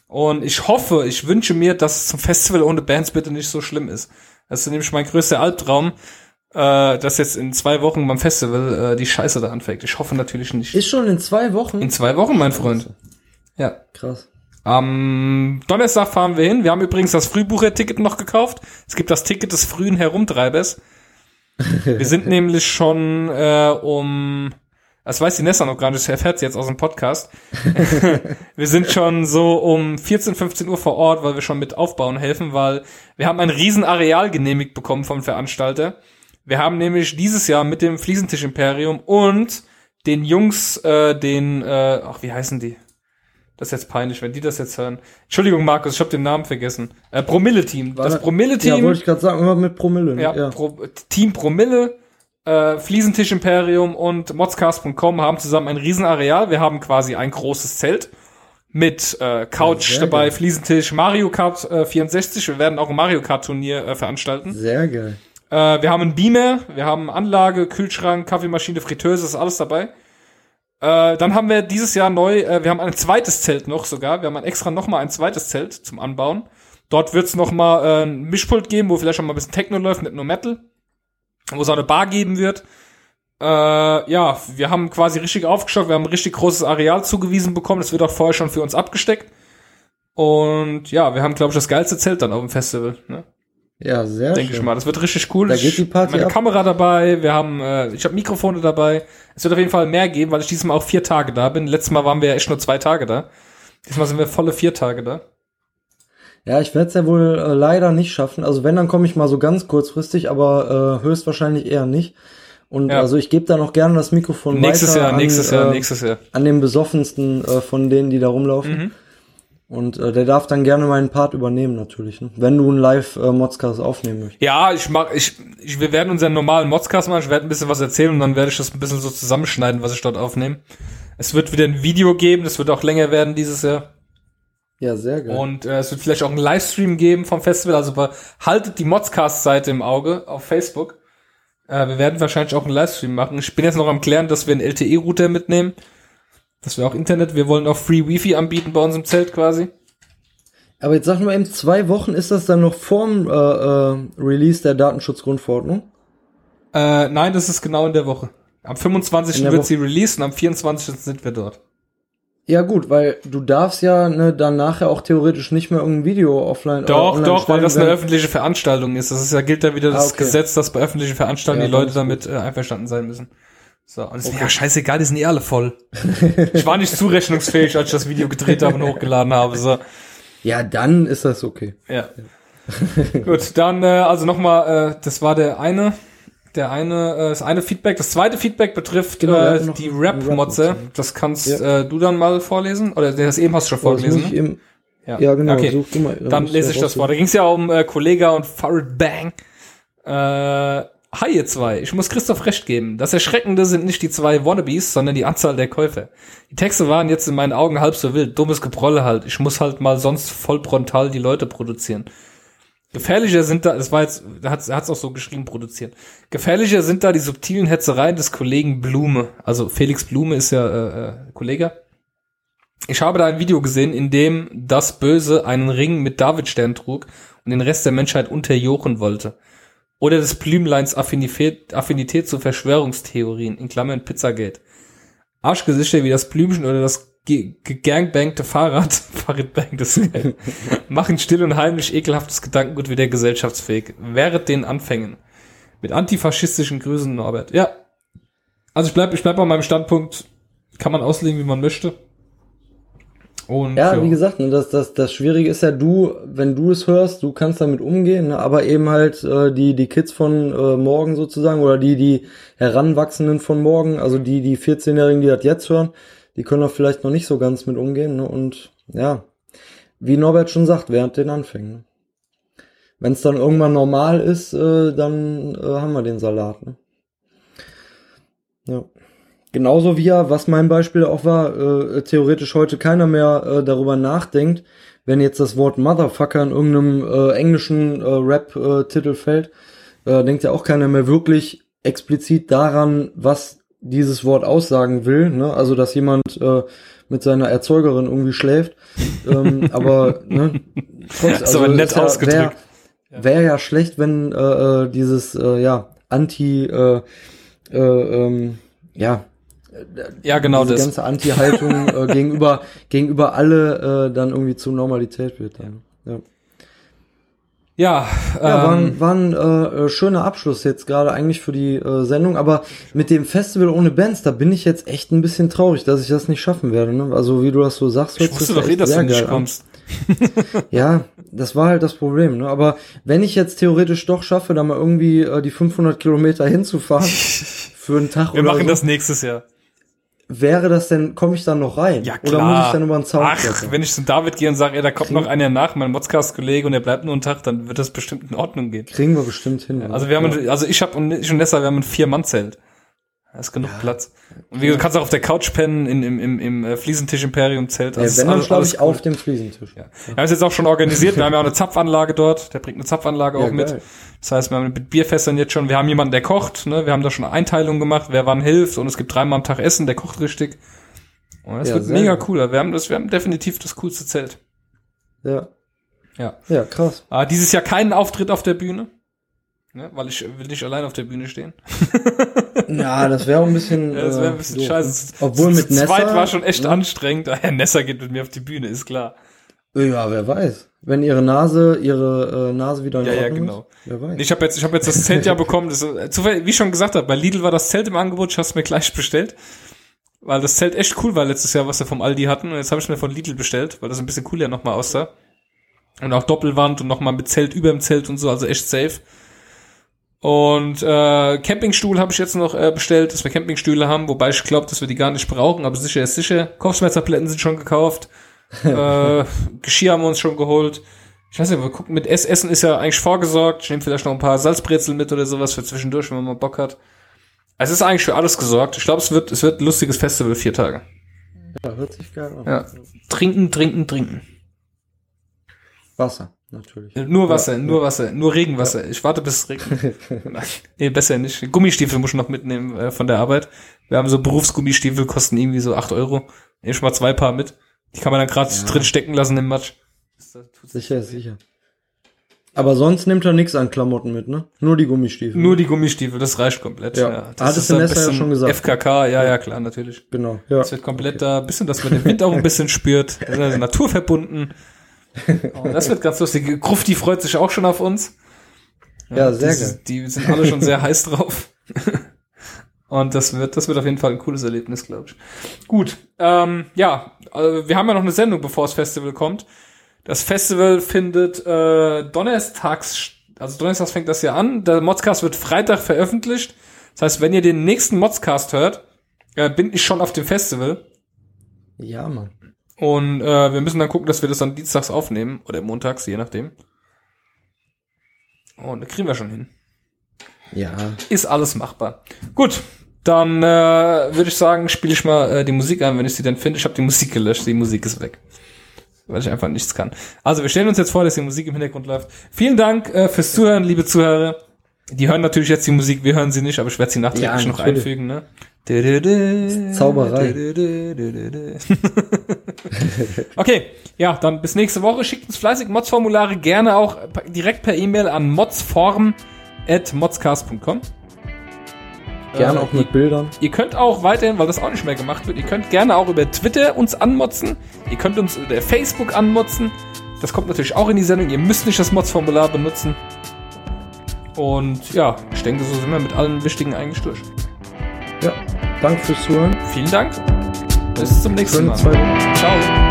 Und ich hoffe, ich wünsche mir, dass es zum Festival ohne Bands bitte nicht so schlimm ist. Das ist nämlich mein größter Albtraum, äh, dass jetzt in zwei Wochen beim Festival äh, die Scheiße da anfängt. Ich hoffe natürlich nicht. Ist schon in zwei Wochen? In zwei Wochen, mein Freund. Ja. Krass. Am Donnerstag fahren wir hin. Wir haben übrigens das Frühbucherticket noch gekauft. Es gibt das Ticket des frühen Herumtreibers. Wir sind (laughs) nämlich schon äh, um das weiß die Nessa noch gar nicht, das erfährt sie jetzt aus dem Podcast. (laughs) wir sind schon so um 14, 15 Uhr vor Ort, weil wir schon mit aufbauen helfen, weil wir haben ein riesen Areal genehmigt bekommen vom Veranstalter. Wir haben nämlich dieses Jahr mit dem Fliesentisch Imperium und den Jungs, äh, den, äh, ach, wie heißen die? Das ist jetzt peinlich, wenn die das jetzt hören. Entschuldigung, Markus, ich habe den Namen vergessen. Äh, Promille-Team. Das Promille-Team. Ja, wollte ich gerade sagen, immer mit Promille. Ne? Ja, ja. Pro Team Promille, äh, Fliesentisch Imperium und modscast.com haben zusammen ein Riesenareal. Wir haben quasi ein großes Zelt mit äh, Couch ja, dabei, geil. Fliesentisch, Mario Kart äh, 64. Wir werden auch ein Mario Kart Turnier äh, veranstalten. Sehr geil. Äh, wir haben einen Beamer, wir haben Anlage, Kühlschrank, Kaffeemaschine, Fritteuse, ist alles dabei. Äh, dann haben wir dieses Jahr neu, äh, wir haben ein zweites Zelt noch sogar. Wir haben ein extra noch mal ein zweites Zelt zum Anbauen. Dort wird's noch mal äh, ein Mischpult geben, wo vielleicht schon mal ein bisschen Techno läuft, nicht nur Metal. Wo es auch eine Bar geben wird. Äh, ja, wir haben quasi richtig aufgestockt, wir haben ein richtig großes Areal zugewiesen bekommen. Das wird auch vorher schon für uns abgesteckt. Und ja, wir haben, glaube ich, das geilste Zelt dann auf dem Festival. Ne? Ja, sehr Denke ich mal. Das wird richtig cool. Da geht die Party Meine ab. Kamera dabei, wir haben, äh, ich habe Mikrofone dabei. Es wird auf jeden Fall mehr geben, weil ich diesmal auch vier Tage da bin. Letztes Mal waren wir ja echt nur zwei Tage da. Diesmal sind wir volle vier Tage da. Ja, ich werde es ja wohl äh, leider nicht schaffen. Also wenn, dann komme ich mal so ganz kurzfristig, aber äh, höchstwahrscheinlich eher nicht. Und ja. also ich gebe da noch gerne das Mikrofon nächstes weiter Jahr, an, nächstes Jahr, äh, nächstes Jahr. an den besoffensten äh, von denen, die da rumlaufen. Mhm. Und äh, der darf dann gerne meinen Part übernehmen natürlich, ne? wenn du einen Live-Modscast äh, aufnehmen möchtest. Ja, ich mach, ich, ich, wir werden unseren normalen Modscast machen, ich werde ein bisschen was erzählen und dann werde ich das ein bisschen so zusammenschneiden, was ich dort aufnehme. Es wird wieder ein Video geben, das wird auch länger werden dieses Jahr. Ja, sehr geil. Und äh, es wird vielleicht auch einen Livestream geben vom Festival, also haltet die Modscast-Seite im Auge auf Facebook. Äh, wir werden wahrscheinlich auch einen Livestream machen. Ich bin jetzt noch am klären, dass wir einen LTE-Router mitnehmen das wäre auch Internet. Wir wollen auch Free Wifi anbieten bei uns im Zelt quasi. Aber jetzt sag mal eben, zwei Wochen ist das dann noch vorm äh, äh, Release der Datenschutzgrundverordnung? Äh, nein, das ist genau in der Woche. Am 25. wird Woche. sie released und am 24. sind wir dort. Ja gut, weil du darfst ja ne, dann nachher auch theoretisch nicht mehr irgendein Video offline Doch, online doch, weil das eine öffentliche Veranstaltung ist. Das ist ja gilt ja wieder das ah, okay. Gesetz, dass bei öffentlichen Veranstaltungen ja, die Leute damit äh, einverstanden sein müssen. So, und es okay. ist ja scheißegal, die sind eh alle voll. (laughs) ich war nicht zurechnungsfähig, als ich das Video gedreht habe und hochgeladen habe. So. Ja, dann ist das okay. Ja. (laughs) Gut, dann äh, also nochmal, äh, das war der eine, der eine, äh, das eine Feedback. Das zweite Feedback betrifft genau, äh, die Rap-Motze. Rap das kannst ja. äh, du dann mal vorlesen? Oder das eben hast du schon vorgelesen? Ne? Eben, ja. ja, genau. Okay. Such du mal, dann lese ich das vor. Da ging es ja um äh, Kollega und Farid Bang. Äh, Hi ihr zwei, ich muss Christoph recht geben. Das Erschreckende sind nicht die zwei Wannabes, sondern die Anzahl der Käufe. Die Texte waren jetzt in meinen Augen halb so wild, dummes Geprolle halt. Ich muss halt mal sonst voll frontal die Leute produzieren. Gefährlicher sind da, das war jetzt, er hat es auch so geschrieben, produzieren. Gefährlicher sind da die subtilen Hetzereien des Kollegen Blume. Also Felix Blume ist ja äh, äh, Kollege. Ich habe da ein Video gesehen, in dem das Böse einen Ring mit Davidstern trug und den Rest der Menschheit unterjochen wollte. Oder des Blümleins Affinität, Affinität zu Verschwörungstheorien, in Klammern Pizzagate. Arschgesichter wie das Blümchen oder das gegangbangte Fahrrad, (laughs) Fahrradbang, das (laughs) machen still und heimlich ekelhaftes Gedankengut wieder gesellschaftsfähig. Während den Anfängen. Mit antifaschistischen Grüßen, Norbert. Ja. Also ich bleib, ich bleib bei meinem Standpunkt. Kann man auslegen, wie man möchte. Und, ja, wie gesagt, ne, das, das, das Schwierige ist ja, du, wenn du es hörst, du kannst damit umgehen, ne, aber eben halt äh, die, die Kids von äh, morgen sozusagen oder die, die Heranwachsenden von morgen, also die, die 14-Jährigen, die das jetzt hören, die können auch vielleicht noch nicht so ganz mit umgehen. Ne, und ja, wie Norbert schon sagt, während den Anfängen. Ne. Wenn es dann irgendwann normal ist, äh, dann äh, haben wir den Salat. Ne? Ja. Genauso wie ja, was mein Beispiel auch war, äh, theoretisch heute keiner mehr äh, darüber nachdenkt, wenn jetzt das Wort Motherfucker in irgendeinem äh, englischen äh, Rap-Titel fällt, äh, denkt ja auch keiner mehr wirklich explizit daran, was dieses Wort aussagen will, ne? Also dass jemand äh, mit seiner Erzeugerin irgendwie schläft. ähm, (laughs) aber ne, trotz, also aber nett ausgedrückt. Wäre ja. wär ja schlecht, wenn äh, äh, dieses äh, ja Anti äh, äh, ähm, ja ja genau diese das ganze Anti-Haltung äh, (laughs) gegenüber gegenüber alle äh, dann irgendwie zur Normalität wird dann. Ja. Ja, ja war, ein, ähm, war ein äh, schöner Abschluss jetzt gerade eigentlich für die äh, Sendung, aber mit dem Festival ohne Bands, da bin ich jetzt echt ein bisschen traurig, dass ich das nicht schaffen werde. Ne? Also wie du das so sagst, ich wusste doch eh, dass du nicht kommst. (laughs) (laughs) ja, das war halt das Problem. Ne? Aber wenn ich jetzt theoretisch doch schaffe, da mal irgendwie äh, die 500 Kilometer hinzufahren für einen Tag Wir machen so, das nächstes Jahr wäre das denn, komme ich dann noch rein? Ja, klar. Oder muss ich dann über einen Zaun Ach, klettern? wenn ich zu David gehe und sage, ey, da kommt Kriegen noch einer nach, mein Modscast-Kollege, und der bleibt nur einen Tag, dann wird das bestimmt in Ordnung gehen. Kriegen wir bestimmt hin. Ja, also wir haben, ja. also ich habe und ich und Nessa, wir haben ein Vier-Mann-Zelt. Da ist genug ja. Platz. Und wie, du kannst auch auf der Couch pennen, in, im, im, im äh, Fliesentisch-Imperium-Zelt. Also ja, wenn, dann glaube ich cool. auf dem Fliesentisch. Ja. Wir haben es jetzt auch schon organisiert. Wir haben ja auch eine Zapfanlage dort. Der bringt eine Zapfanlage ja, auch mit. Geil. Das heißt, wir haben mit Bierfässern jetzt schon, wir haben jemanden, der kocht. Ne? Wir haben da schon Einteilungen gemacht, wer wann hilft. Und es gibt dreimal am Tag Essen, der kocht richtig. Und das ja, wird mega gut. cooler. Wir haben das, wir haben definitiv das coolste Zelt. Ja. Ja. Ja, krass. Aber dieses Jahr keinen Auftritt auf der Bühne. Ne, weil ich will nicht allein auf der Bühne stehen. (laughs) ja, das wäre ein bisschen. Ja, das wäre ein bisschen doof. scheiße. Obwohl mit Nessa. Zweit war schon echt ne? anstrengend. Ja, Nessa geht mit mir auf die Bühne, ist klar. Ja, wer weiß. Wenn ihre Nase, ihre äh, Nase wieder in Ja, ja, genau. Ist, wer weiß. Ich habe jetzt, ich habe jetzt das Zelt ja (laughs) bekommen. Das, äh, zufällig, wie ich schon gesagt habe, bei Lidl war das Zelt im Angebot. Ich habe es mir gleich bestellt weil das Zelt echt cool war letztes Jahr, was wir vom Aldi hatten. Und jetzt habe ich mir von Lidl bestellt, weil das ein bisschen cooler nochmal aussah. Und auch Doppelwand und nochmal mit Zelt über dem Zelt und so, also echt safe. Und äh, Campingstuhl habe ich jetzt noch äh, bestellt, dass wir Campingstühle haben, wobei ich glaube, dass wir die gar nicht brauchen, aber sicher ist sicher. Kopfschmerztabletten sind schon gekauft. (laughs) äh, Geschirr haben wir uns schon geholt. Ich weiß nicht, wir gucken, mit Essen ist ja eigentlich vorgesorgt. Ich nehme vielleicht noch ein paar Salzbrezel mit oder sowas für zwischendurch, wenn man mal Bock hat. Es ist eigentlich für alles gesorgt. Ich glaube, es wird, es wird ein lustiges Festival, vier Tage. Ja, hört sich geil an. Ja. Trinken, trinken, trinken. Wasser, natürlich. Nur Wasser, ja, nur ja. Wasser, nur Regenwasser. Ja. Ich warte bis es regnet. (laughs) nee, besser nicht. Gummistiefel muss ich noch mitnehmen äh, von der Arbeit. Wir haben so Berufsgummistiefel, kosten irgendwie so acht Euro. Nehme ich mal zwei Paar mit. Die kann man dann gerade drin stecken lassen im Matsch. Sicher, sicher. Aber sonst nimmt er nichts an Klamotten mit, ne? Nur die Gummistiefel. Nur die Gummistiefel, das reicht komplett. Ja, ja das ist ein ja schon gesagt. FKK, ja, ja, klar, natürlich. Genau, ja. Das wird komplett okay. da, bisschen, dass man den Wind auch ein (laughs) bisschen spürt. (laughs) Also naturverbunden. Oh, (laughs) das wird ganz lustig. Grufti freut sich auch schon auf uns. Ja, sehr die, geil. Die sind alle schon sehr (laughs) heiß drauf. (laughs) Und das wird, das wird auf jeden Fall ein cooles Erlebnis, glaube ich. Gut, ähm, ja, also wir haben ja noch eine Sendung, bevor das Festival kommt. Das Festival findet äh, donnerstags, also donnerstags fängt das ja an. Der Modscast wird Freitag veröffentlicht. Das heißt, wenn ihr den nächsten Modscast hört, äh, bin ich schon auf dem Festival. Ja, Mann. Und äh, wir müssen dann gucken, dass wir das dann dienstags aufnehmen oder montags, je nachdem. Und da kriegen wir schon hin. Ja. Ist alles machbar. Gut, dann äh, würde ich sagen, spiele ich mal äh, die Musik ein, wenn ich sie dann finde. Ich habe die Musik gelöscht, die Musik ist weg weil ich einfach nichts kann. Also wir stellen uns jetzt vor, dass die Musik im Hintergrund läuft. Vielen Dank äh, fürs Zuhören, liebe Zuhörer. Die hören natürlich jetzt die Musik, wir hören sie nicht, aber ich werde sie nachträglich ja, noch einfügen. Ne? Zauberei. (laughs) okay, ja, dann bis nächste Woche. Schickt uns fleißig Mods-Formulare gerne auch direkt per E-Mail an modsform.modscast.com. Gerne äh, auch mit Bildern. Ihr könnt auch weiterhin, weil das auch nicht mehr gemacht wird, ihr könnt gerne auch über Twitter uns anmotzen. Ihr könnt uns über Facebook anmotzen. Das kommt natürlich auch in die Sendung. Ihr müsst nicht das Mods-Formular benutzen. Und ja, ich denke, so sind wir mit allen wichtigen eigentlich durch. Ja, danke fürs Zuhören. Vielen Dank. Bis zum nächsten Mal. Ciao.